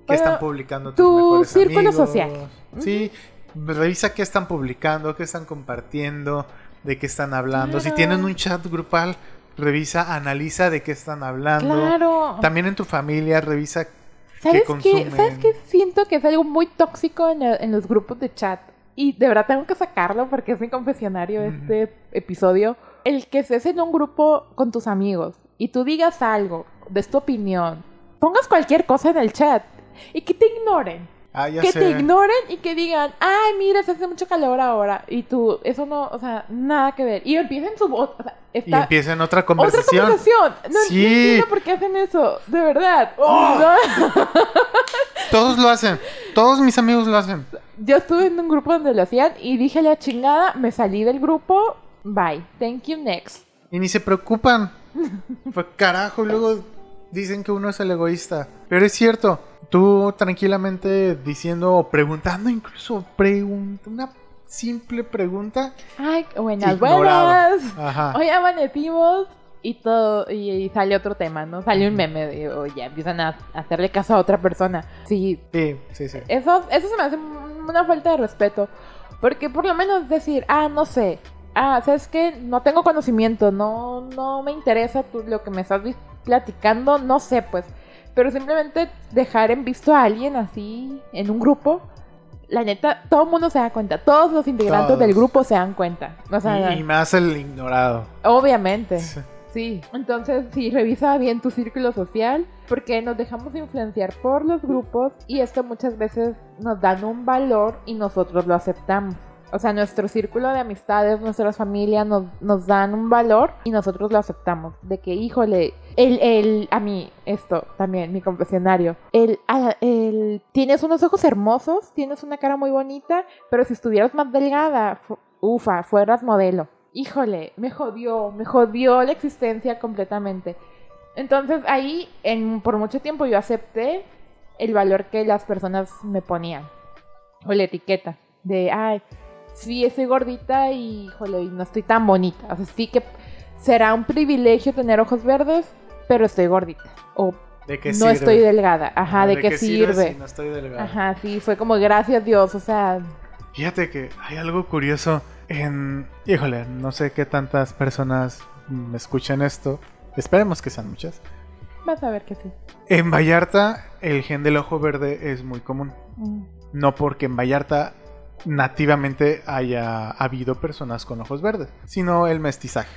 ¿Qué están publicando tus tu mejores círculo amigos? social. Sí, revisa qué están publicando, qué están compartiendo, de qué están hablando. Si tienen un chat grupal, revisa, analiza de qué están hablando. Claro. También en tu familia, revisa ¿Sabes qué qué? ¿Sabes qué? Siento que es algo muy tóxico en, el- en los grupos de chat. Y de verdad tengo que sacarlo porque es mi confesionario este episodio. El que estés en un grupo con tus amigos y tú digas algo, des tu opinión, pongas cualquier cosa en el chat y que te ignoren. Ah, ya que sé. te ignoren y que digan, ay, mira, se hace mucho calor ahora. Y tú, eso no, o sea, nada que ver. Y empiecen su voz, o sea, Y está... empiecen otra Otra conversación. conversación. No, entiendo por qué hacen eso. De verdad. Oh. No. Todos lo hacen. Todos mis amigos lo hacen. Yo estuve en un grupo donde lo hacían y dije la chingada, me salí del grupo, bye, thank you, next. Y ni se preocupan. Pues carajo, luego dicen que uno es el egoísta. Pero es cierto. Tú tranquilamente diciendo o preguntando, incluso pregunta, una simple pregunta. Ay, buenas, ignorado. buenas. Ajá. Hoy amanecimos y todo, y, y sale otro tema, ¿no? Sale un meme de, oye, empiezan a hacerle caso a otra persona. Sí, Sí, sí, sí. eso, eso se me hace una falta de respeto. Porque por lo menos decir, ah, no sé, ah, ¿sabes qué? No tengo conocimiento, no, no me interesa tú, lo que me estás platicando, no sé, pues. Pero simplemente dejar en visto a alguien así en un grupo, la neta, todo el mundo se da cuenta, todos los integrantes Todos. del grupo se dan cuenta. O sea, Y, y más el ignorado. obviamente. Sí. Sí, entonces sí, revisa bien tu círculo social porque nos dejamos influenciar por los grupos y esto muchas veces nos dan un valor y nosotros lo aceptamos. O sea, nuestro círculo de amistades, nuestras familias nos, nos dan un valor y nosotros lo aceptamos. De que, híjole, el, el, a mí, esto también, mi confesionario, el, el, tienes unos ojos hermosos, tienes una cara muy bonita, pero si estuvieras más delgada, ufa, fueras modelo. Híjole, me jodió, me jodió la existencia completamente. Entonces ahí, en, por mucho tiempo yo acepté el valor que las personas me ponían. O la etiqueta. De, ay, sí, estoy gordita y, híjole, no estoy tan bonita. O sea, sí que será un privilegio tener ojos verdes, pero estoy gordita. O ¿De qué no sirve? estoy delgada. Ajá, ¿de, qué, qué sirve? si no estoy delgado? Ajá, sí, fue como gracias Dios, o sea, Fíjate que hay algo curioso en... Híjole, no sé qué tantas personas me escuchan esto, Esperemos que sean muchas. Vas a ver que sí. En Vallarta, el gen del ojo verde es muy común. Mm. No porque en Vallarta nativamente haya habido personas con ojos verdes, sino el mestizaje.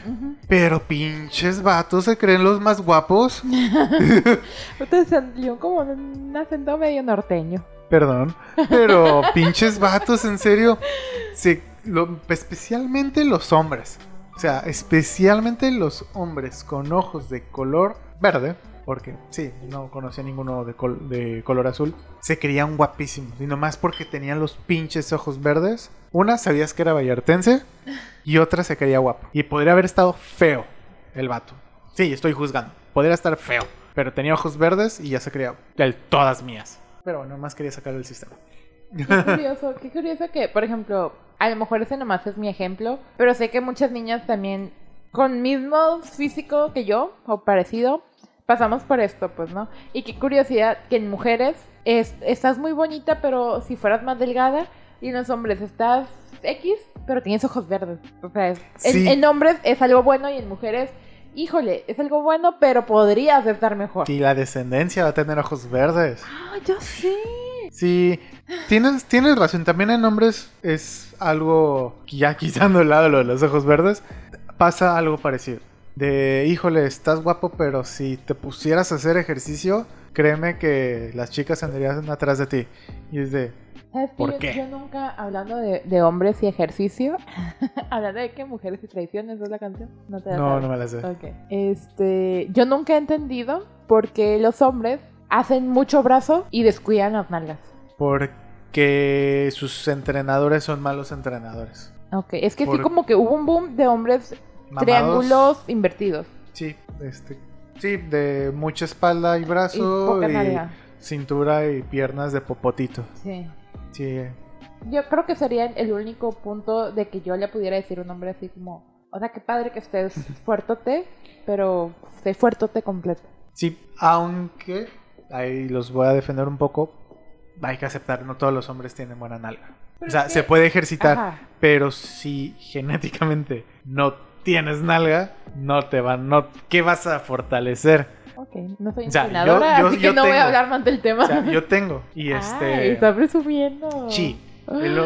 Pero pinches vatos se creen los más guapos. Te salió como un acento medio norteño. Perdón. Pero pinches vatos, en serio. Se, lo- especialmente los hombres. O sea, especialmente los hombres con ojos de color verde. Porque sí, no conocía ninguno de, col- de color azul. Se creían guapísimos. Y nomás porque tenían los pinches ojos verdes. Una sabías que era vallartense. Y otra se creía guapo. Y podría haber estado feo el vato. Sí, estoy juzgando. Podría estar feo. Pero tenía ojos verdes y ya se creía del todas mías. Pero bueno, más quería sacar del sistema. Qué curioso, qué curioso que, por ejemplo, a lo mejor ese nomás es mi ejemplo, pero sé que muchas niñas también con mismo físico que yo, o parecido, pasamos por esto, pues, ¿no? Y qué curiosidad que en mujeres es, estás muy bonita, pero si fueras más delgada, y en los hombres estás X, pero tienes ojos verdes. O sea, es- en, hombres es algo bueno y en mujeres, híjole, es algo bueno, pero podrías estar mejor. Y la descendencia va a tener ojos verdes. Ah, yo sí. Sí, tienes, tienes razón. También en hombres es algo, ya quitando el lado lo de los ojos verdes, pasa algo parecido. De, híjole, estás guapo, pero si te pusieras a hacer ejercicio, créeme que las chicas andarían atrás de ti. Y es de, ¿Sabes? ¿Por yo, qué? yo nunca, hablando de, de hombres y ejercicio, hablando de que mujeres y tradiciones es la canción, no te la no, sabes? no me la sé. Ok. Este, yo nunca he entendido por qué los hombres hacen mucho brazo y descuidan las nalgas. Porque sus entrenadores son malos entrenadores. Ok, es que sí Por- como que hubo un boom de hombres Mamados. triángulos invertidos. Sí, este, sí, de mucha espalda y brazo y, cintura y piernas de popotito. Sí. Sí, Yo creo que sería el único punto de que yo le pudiera decir a un hombre así como, o sea, qué padre que estés fuertote, pero sé fuertote completo. sí, aunque ahí los voy a defender un poco. Hay que aceptar, no todos los hombres tienen buena nalga. Pero o sea, se puede ejercitar, Ajá. pero si genéticamente no tienes nalga, no te van, no, ¿qué vas a fortalecer? Ok, no soy entrenadora, yo- yo- así que yo no voy tengo- a hablar más del tema. O sea, yo tengo y Ay, este, está presumiendo. sí,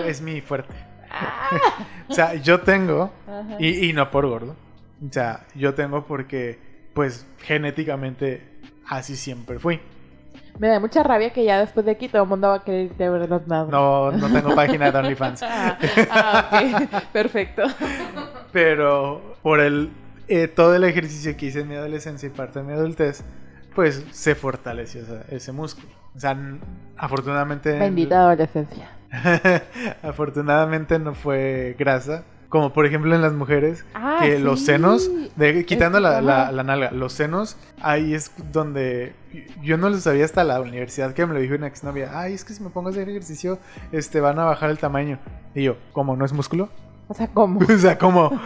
es mi fuerte. Ah. O sea, yo tengo. Y, y no por gordo. O sea, yo tengo porque, pues, genéticamente así siempre fui. Me da mucha rabia que ya después de aquí todo el mundo va a querer de verdad nada. No, no tengo página de OnlyFans. Ah, ah, ok, perfecto. Pero por el eh, todo el ejercicio que hice en mi adolescencia y parte de mi adultez, pues se fortaleció ese, ese músculo. O sea, afortunadamente... Bendita adolescencia. afortunadamente no fue grasa. Como por ejemplo en las mujeres, Ah, que los sí. senos, de, quitando la, la- la nalga, los senos, ahí es donde yo no lo sabía hasta la universidad que me lo dijo una exnovia. Ay, es que si me pongo a hacer ejercicio, este, van a bajar el tamaño. Y yo, ¿cómo? ¿No es músculo? O sea, ¿cómo? o sea, ¿cómo?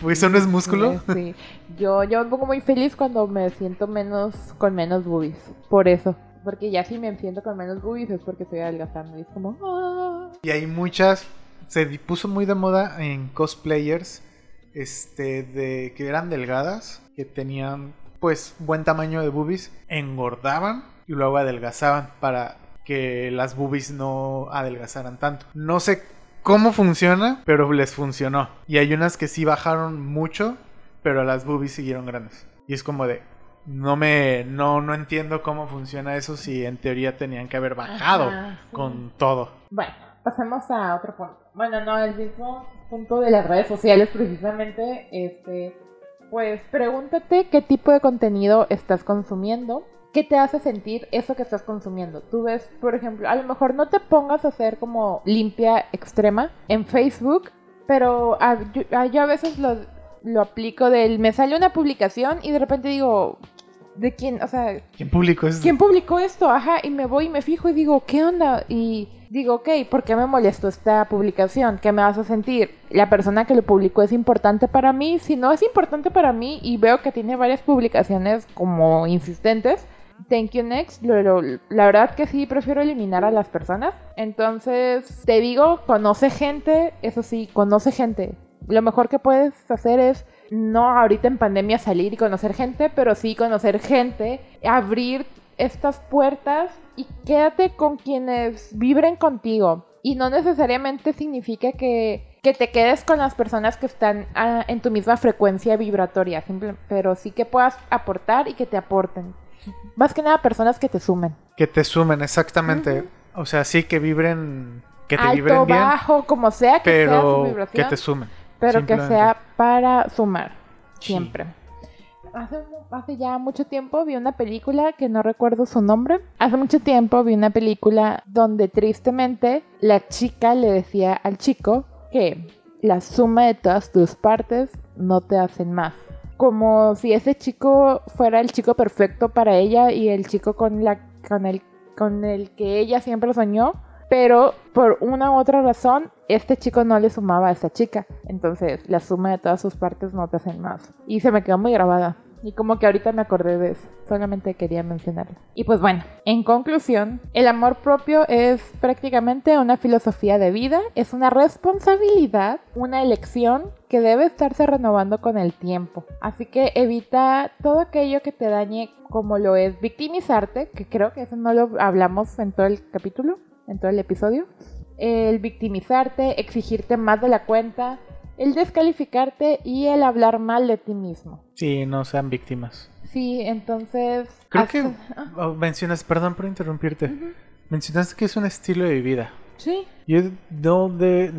pues eso no es músculo. Sí. Yo, yo me pongo muy feliz cuando me siento menos, con menos boobies. Por eso. Porque ya si me siento con menos boobies es porque estoy adelgazando. Y es como, ah. Y hay muchas, se puso muy de moda en cosplayers, este, de que eran delgadas, que tenían, pues, buen tamaño de boobies, engordaban y luego adelgazaban para que las boobies no adelgazaran tanto. No sé cómo funciona, pero les funcionó. Y hay unas que sí bajaron mucho, pero las boobies siguieron grandes. Y es como de, no me, no, no entiendo cómo funciona eso si en teoría tenían que haber bajado Ajá, sí. con todo. Bueno, pasemos a otro punto. Bueno, no, el mismo punto de las redes sociales precisamente, este, pues pregúntate qué tipo de contenido estás consumiendo, qué te hace sentir eso que estás consumiendo. Tú ves, por ejemplo, a lo mejor no te pongas a hacer como limpia extrema en Facebook, pero a- yo, a- yo a veces lo, lo aplico del, me sale una publicación y de repente digo, ¿de quién? O sea, ¿Quién publicó eso? ¿Quién publicó esto? Ajá, y me voy y me fijo y digo, ¿qué onda? Y digo, ok, ¿por qué me molestó esta publicación? ¿Qué me vas a sentir? ¿La persona que lo publicó es importante para mí? Si no es importante para mí y veo que tiene varias publicaciones como insistentes, thank you next. La verdad que sí, prefiero eliminar a las personas. Entonces, te digo, conoce gente, eso sí, conoce gente. Lo mejor que puedes hacer es no ahorita en pandemia salir y conocer gente, pero sí conocer gente, abrir estas puertas y quédate con quienes vibren contigo. Y no necesariamente significa que, que te quedes con las personas que están ah, en tu misma frecuencia vibratoria, simple- pero sí que puedas aportar y que te aporten. Más que nada personas que te sumen. Que te sumen, exactamente. O sea, sí, que vibren, que te Alto, vibren bien, bajo, como sea que sea su pero que vibración. te sumen. Pero que sea para sumar, Sí. siempre. Hace, hace ya mucho tiempo vi una película que no recuerdo su nombre. Hace mucho tiempo vi una película donde tristemente la chica le decía al chico que la suma de todas tus partes no te hacen más. Como si ese chico fuera el chico perfecto para ella y el chico con, la, con, el, con el que ella siempre soñó. Pero por una u otra razón, este chico no le sumaba a esta chica. Entonces, la suma de todas sus partes no te hacen más. Y se me quedó muy grabada. Y como que ahorita me acordé de eso. Solamente quería mencionarlo. Y pues bueno, en conclusión, el amor propio es prácticamente una filosofía de vida. Es una responsabilidad, una elección que debe estarse renovando con el tiempo. Así que evita todo aquello que te dañe como lo es victimizarte, que creo que eso no lo hablamos en todo el capítulo en todo el episodio. El victimizarte, exigirte más de la cuenta, el descalificarte y el hablar mal de ti mismo. Sí, no sean víctimas. Sí, entonces... Creo que oh, mencionas, perdón por interrumpirte. Mencionaste que es un estilo de vida. Sí, Yo no de,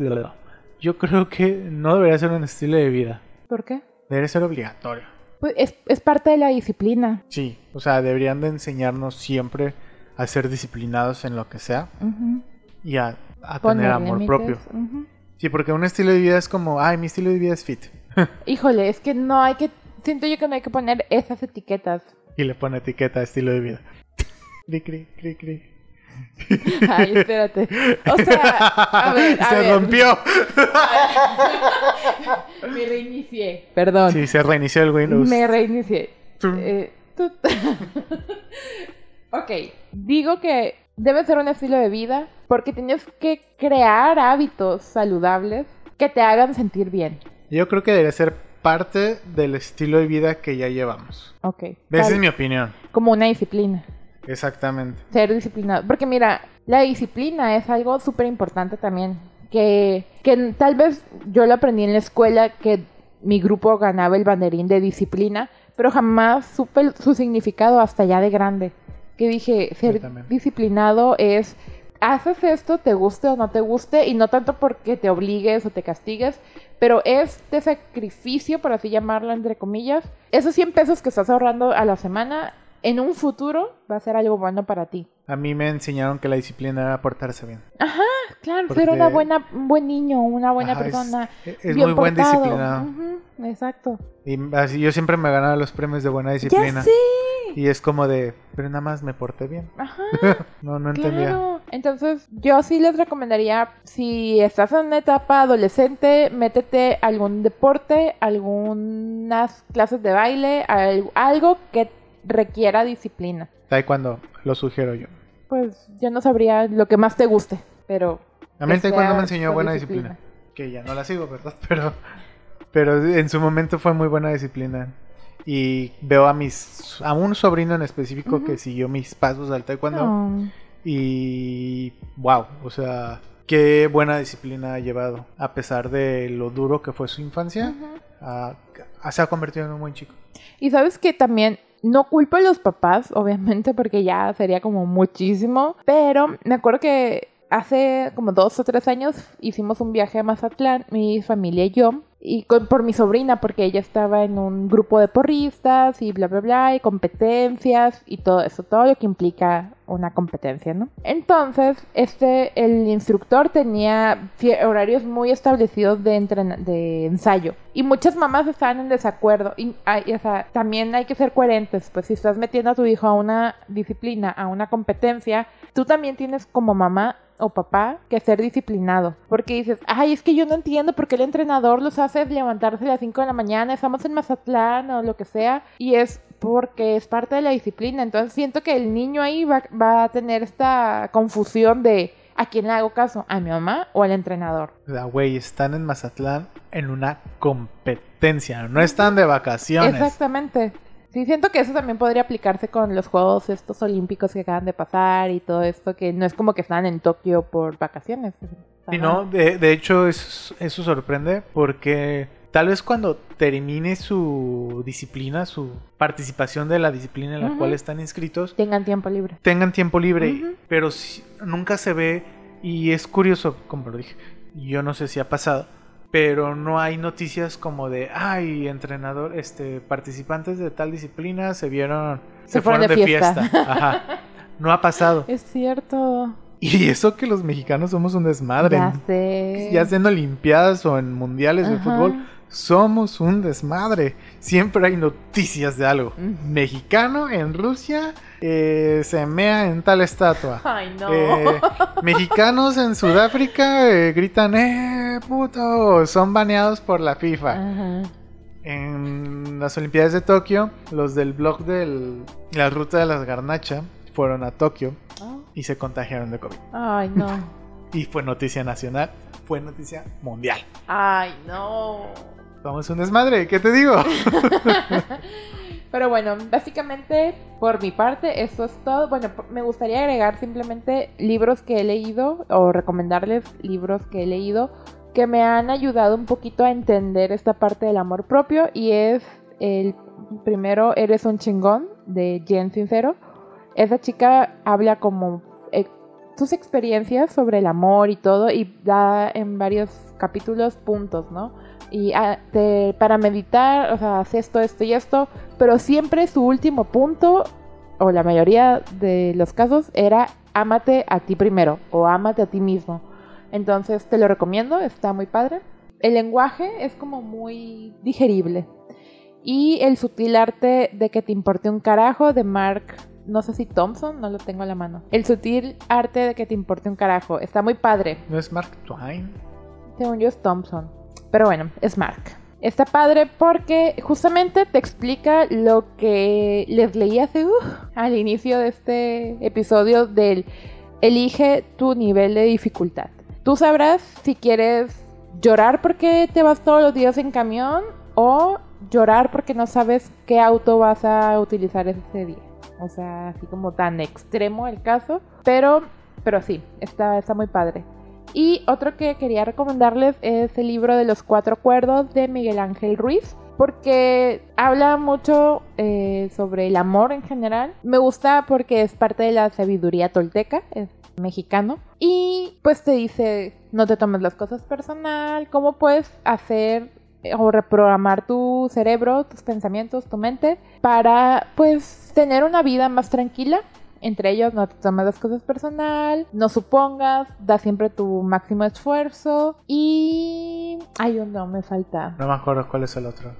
yo creo que no debería ser un estilo de vida. ¿por qué? Debería ser obligatorio. Pues es, es parte de la disciplina. Sí, o sea, deberían de enseñarnos siempre a ser disciplinados en lo que sea y a, a tener amor propio. Sí, porque un estilo de vida es como, ay, mi estilo de vida es fit. Híjole, es que no hay que... Siento yo que no hay que poner esas etiquetas. y le pone etiqueta estilo de vida. Cri, cri, cri, cri. Ay, espérate. O sea, a ver, a se ver. rompió. Me reinicié. Perdón. Sí, se reinició el Windows. Me reinicié. Eh, tú- ok, digo que debe ser un estilo de vida porque tienes que crear hábitos saludables que te hagan sentir bien. Yo creo que debería ser parte del estilo de vida que ya llevamos. Ok. Esa es mi opinión. Como una disciplina. Exactamente. Ser disciplinado. Porque mira, la disciplina es algo súper importante también. Que, que tal vez yo lo aprendí en la escuela que mi grupo ganaba el banderín de disciplina, pero jamás supe su significado hasta ya de grande. Que dije, ser disciplinado es, haces esto, te guste o no te guste, y no tanto porque te obligues o te castigues, pero este sacrificio, por así llamarlo entre comillas, esos 100 pesos que estás ahorrando a la semana, en un futuro va a ser algo bueno para ti. A mí me enseñaron que la disciplina era portarse bien. Claro, Porque- ser una buena, un buen niño, una buena Ajá, es- persona. es bien muy buen disciplinado. Exacto. Y así yo siempre me ganaba los premios de buena disciplina. Ya sé. Y es como de, pero nada más me porté bien. Ajá, No, no entendía. claro. Entonces, yo sí les recomendaría, si estás en una etapa adolescente, métete algún deporte, algunas clases de baile, al- algo que requiera disciplina. Taekwondo, lo sugiero yo. Pues yo no sabría lo que más te guste, pero... A mí el taekwondo me enseñó buena disciplina. Que ya no la sigo, ¿verdad? Pero, pero en su momento fue muy buena disciplina. Y veo a mis a un sobrino en específico que siguió mis pasos al taekwondo. No. Y wow, o sea, qué buena disciplina ha llevado. A pesar de lo duro que fue su infancia, a- a- se ha convertido en un buen chico. Y sabes que también no culpo a los papás, obviamente, porque ya sería como muchísimo, pero me acuerdo que hace como dos o tres años hicimos un viaje a Mazatlán, mi familia y yo, y con- por mi sobrina, porque ella estaba en un grupo de porristas y bla, bla, bla, y competencias y todo eso, todo lo que implica una competencia, ¿no? Entonces, este, el instructor tenía horarios muy establecidos de, de ensayo y muchas mamás estaban en desacuerdo y, hay- o sea, también hay que ser coherentes, pues si estás metiendo a tu hijo a una disciplina, a una competencia, tú también tienes como mamá o papá que ser disciplinado. Porque dices, ay, es que yo no entiendo por qué el entrenador los hace levantarse a las 5 de la mañana, estamos en Mazatlán o lo que sea. Y es porque es parte de la disciplina. Entonces siento que el niño ahí va, va a tener esta confusión de, ¿a quién le hago caso? ¿A mi mamá o al entrenador? Sea, güey, están en Mazatlán en una competencia, no están de vacaciones. Exactamente. Sí, siento que eso también podría aplicarse con los Juegos estos olímpicos que acaban de pasar y todo esto, que no es como que están en Tokio por vacaciones. Y no, de, de hecho eso, eso sorprende porque tal vez cuando termine su disciplina, su participación de la disciplina en la cual están inscritos, Tengan tiempo libre. tengan tiempo libre, pero si- nunca se ve y es curioso, como lo dije, yo no sé si ha pasado, pero no hay noticias como de, ay, entrenador, este, participantes de tal disciplina se vieron, Se fueron de fiesta". Ajá. No ha pasado. Es cierto. Y eso que los mexicanos somos un desmadre. Ya sé. Ya sea en Olimpiadas o en Mundiales de fútbol, somos un desmadre. Siempre hay noticias de algo. Mexicano en Rusia eh, se mea en tal estatua. Ay, no. Eh, mexicanos en Sudáfrica eh, gritan, ¡eh, puto! Son baneados por la FIFA. Ajá. En las Olimpiadas de Tokio, los del blog de la ruta de las garnacha fueron a Tokio Oh. Y se contagiaron de COVID. Ay, no. Y fue noticia nacional, fue noticia mundial. Ay, no. Somos un desmadre, ¿qué te digo? Pero bueno, básicamente por mi parte eso es todo. Bueno, me gustaría agregar simplemente libros que he leído o recomendarles libros que he leído que me han ayudado un poquito a entender esta parte del amor propio y es el primero Eres un chingón de Jen Sincero. Esa chica habla como eh, sus experiencias sobre el amor y todo y da en varios capítulos puntos, ¿no? Y ah, para meditar, o sea, haz esto, esto y esto, pero siempre su último punto, o la mayoría de los casos, era ámate a ti primero o ámate a ti mismo. Entonces te lo recomiendo, está muy padre. El lenguaje es como muy digerible. Y el sutil arte de que te importe un carajo de Mark, no sé si Thompson, no lo tengo a la mano. El sutil arte de que te importe un carajo, está muy padre. ¿No es Mark Twain? Según yo es Thompson. Pero bueno, es Mark. Está padre porque justamente te explica lo que les leí hace uh, al inicio de este episodio del elige tu nivel de dificultad. Tú sabrás si quieres llorar porque te vas todos los días en camión o llorar porque no sabes qué auto vas a utilizar ese día. O sea, así como tan extremo el caso. Pero, pero sí, está, está muy padre. Y otro que quería recomendarles es el libro de los cuatro cuerdos de Miguel Ángel Ruiz. Porque habla mucho eh, sobre el amor en general. Me gusta porque es parte de la sabiduría tolteca, es mexicano. Y pues te dice, no te tomes las cosas personal, cómo puedes hacer o reprogramar tu cerebro, tus pensamientos, tu mente, para pues tener una vida más tranquila. Entre ellos, no te tomes las cosas personal, no supongas, da siempre tu máximo esfuerzo y... Ay, no, me falta. No me acuerdo cuál es el otro.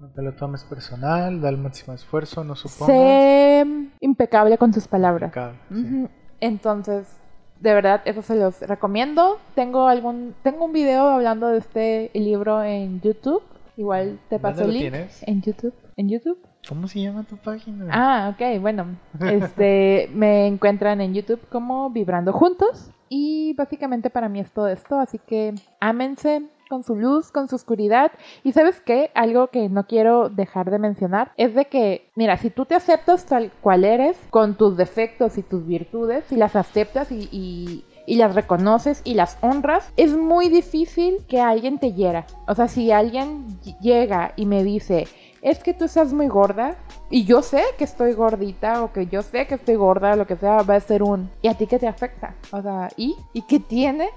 No te lo tomes personal, da el máximo esfuerzo, no supongas. Sé impecable con tus palabras. Impecable, sí. Entonces, de verdad, eso se los recomiendo. Tengo algún, tengo un video hablando de este libro en YouTube. Igual te paso ¿Dónde el link. tienes? En YouTube. En YouTube. ¿Cómo se llama tu página? Ah, ok, bueno. Este, me encuentran en YouTube como Vibrando Juntos. Y básicamente para mí es todo esto. Así que ámense con su luz, con su oscuridad. Y sabes qué, algo que no quiero dejar de mencionar es de que, mira, si tú te aceptas tal cual eres, con tus defectos y tus virtudes, si las aceptas y, y- las reconoces y las honras, es muy difícil que alguien te hiera. O sea, si alguien ll- llega y me dice, es que tú estás muy gorda, y yo sé que estoy gordita o que yo sé que estoy gorda, lo que sea, va a ser un ¿y a ti qué te afecta? O sea, ¿y? ¿Y qué tiene?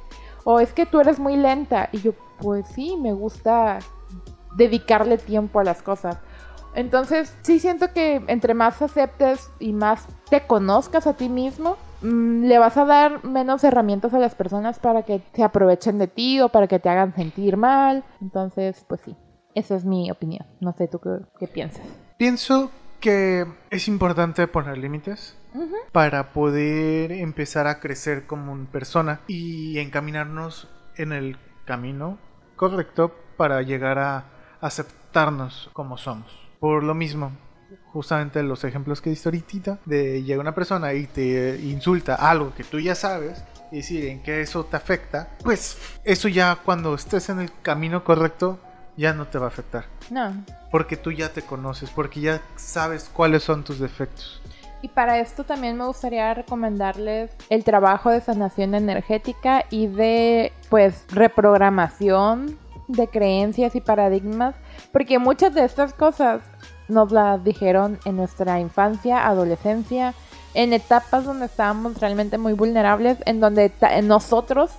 O es que tú eres muy lenta y yo pues sí, me gusta dedicarle tiempo a las cosas. Entonces, sí siento que entre más aceptes y más te conozcas a ti mismo, mm, le vas a dar menos herramientas a las personas para que se aprovechen de ti o para que te hagan sentir mal. Entonces, pues sí, esa es mi opinión. No sé tú qué, qué piensas. Pienso que es importante poner límites para poder empezar a crecer como una persona y encaminarnos en el camino correcto para llegar a aceptarnos como somos. Por lo mismo, justamente los ejemplos que diste ahorita, de llega una persona y te insulta algo que tú ya sabes, y decir en qué eso te afecta, pues eso ya cuando estés en el camino correcto ya no te va a afectar. No. Porque tú ya te conoces, porque ya sabes cuáles son tus defectos. Y para esto también me gustaría recomendarles el trabajo de sanación energética y de pues reprogramación de creencias y paradigmas, porque muchas de estas cosas nos las dijeron en nuestra infancia, adolescencia, en etapas donde estábamos realmente muy vulnerables, en donde nosotros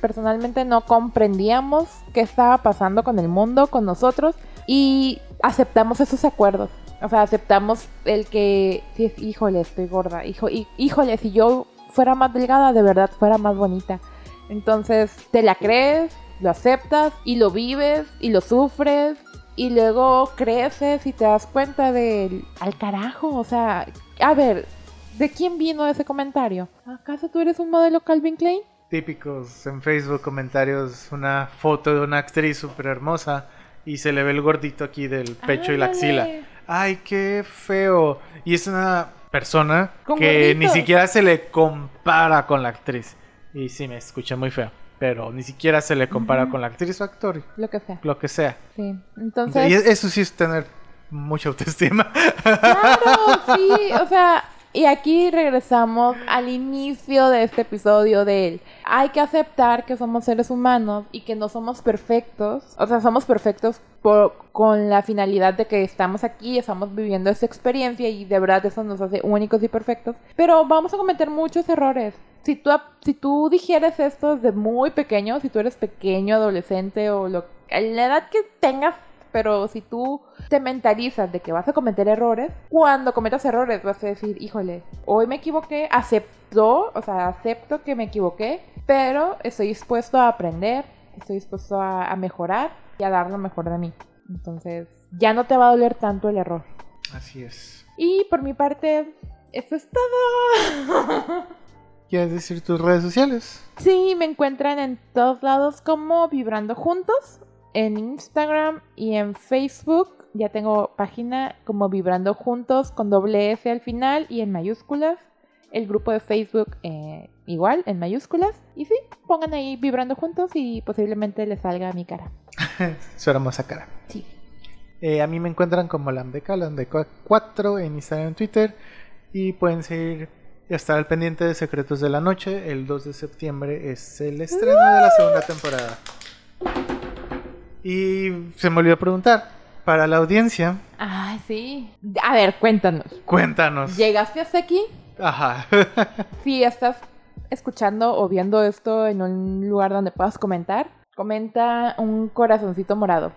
personalmente no comprendíamos qué estaba pasando con el mundo, con nosotros, y aceptamos esos acuerdos. O sea, aceptamos el que, híjole, estoy gorda, hijo, híjole, si yo fuera más delgada, de verdad fuera más bonita. Entonces, te la crees, lo aceptas y lo vives y lo sufres y luego creces y te das cuenta del al carajo, o sea, a ver, ¿de quién vino ese comentario? ¿Acaso tú eres un modelo Calvin Klein? Típicos en Facebook comentarios, una foto de una actriz súper hermosa y se le ve el gordito aquí del pecho y la axila. Ay, qué feo. Y es una persona que ni siquiera se le compara con la actriz. Y sí, me escuché muy feo pero ni siquiera se le compara con la actriz o actor. Lo que sea. Lo que sea. Sí, entonces... Y eso sí es tener mucha autoestima. Claro, sí, o sea, y aquí regresamos al inicio de este episodio de él. Hay que aceptar que somos seres humanos y que no somos perfectos. O sea, somos perfectos por, con la finalidad de que estamos aquí, estamos viviendo esta experiencia y de verdad eso nos hace únicos y perfectos. Pero vamos a cometer muchos errores. Si tú, si tú digieres esto desde muy pequeño, si tú eres pequeño, adolescente o lo, la edad que tengas pero si tú te mentalizas de que vas a cometer errores, cuando cometas errores vas a decir, híjole, hoy me equivoqué, acepto, o sea, acepto que me equivoqué, pero estoy dispuesto a aprender, estoy dispuesto a, mejorar y a dar lo mejor de mí. Entonces, ya no te va a doler tanto el error. Así es. Y por mi parte, eso es todo. ¿Quieres decir tus redes sociales? Sí, me encuentran en todos lados como Vibrando Juntos en Instagram y en Facebook. Ya tengo página como Vibrando Juntos con doble F al final y en mayúsculas. El grupo de Facebook eh, igual en mayúsculas. Y sí, pongan ahí Vibrando Juntos y posiblemente les salga mi cara. Su hermosa cara. Sí. Eh, a mí me encuentran como Lambeca, Lambeca4 en Instagram y Twitter. Y pueden seguir y estar al pendiente de Secretos de la Noche. El 2 de septiembre es el estreno de la segunda temporada. Y se me olvidó preguntar, para la audiencia. Ay, sí. A ver, cuéntanos. Cuéntanos. ¿Llegaste hasta aquí? Ajá. si estás escuchando o viendo esto en un lugar donde puedas comentar, comenta un corazoncito morado.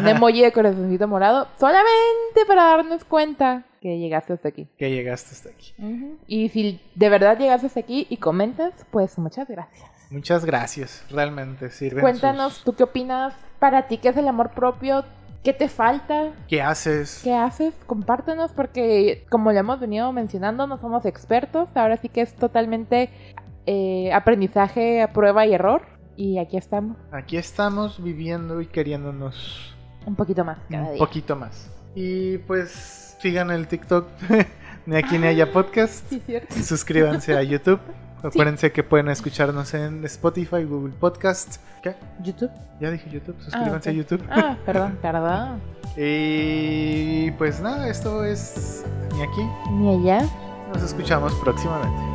Un emoji de corazoncito morado, solamente para darnos cuenta que llegaste hasta aquí. Que llegaste hasta aquí. Y si de verdad llegaste hasta aquí y comentas, pues muchas gracias. Muchas gracias, realmente sirve. Cuéntanos, ¿tú qué opinas para ti qué es el amor propio, qué te falta, qué haces, qué haces, compártenos porque como le hemos venido mencionando no somos expertos, ahora sí que es totalmente eh, aprendizaje a prueba y error y aquí estamos. Aquí estamos viviendo y queriéndonos un poquito más cada un poquito más. Y pues sigan el TikTok ni aquí ni allá podcast. Sí, cierto. Suscríbanse a YouTube. Acuérdense que pueden escucharnos en Spotify, Google Podcast. ¿Qué? YouTube. Ya dije YouTube, suscríbanse ah, a YouTube. Ah, perdón, perdón. y pues nada, esto es ni aquí ni allá. Nos escuchamos próximamente.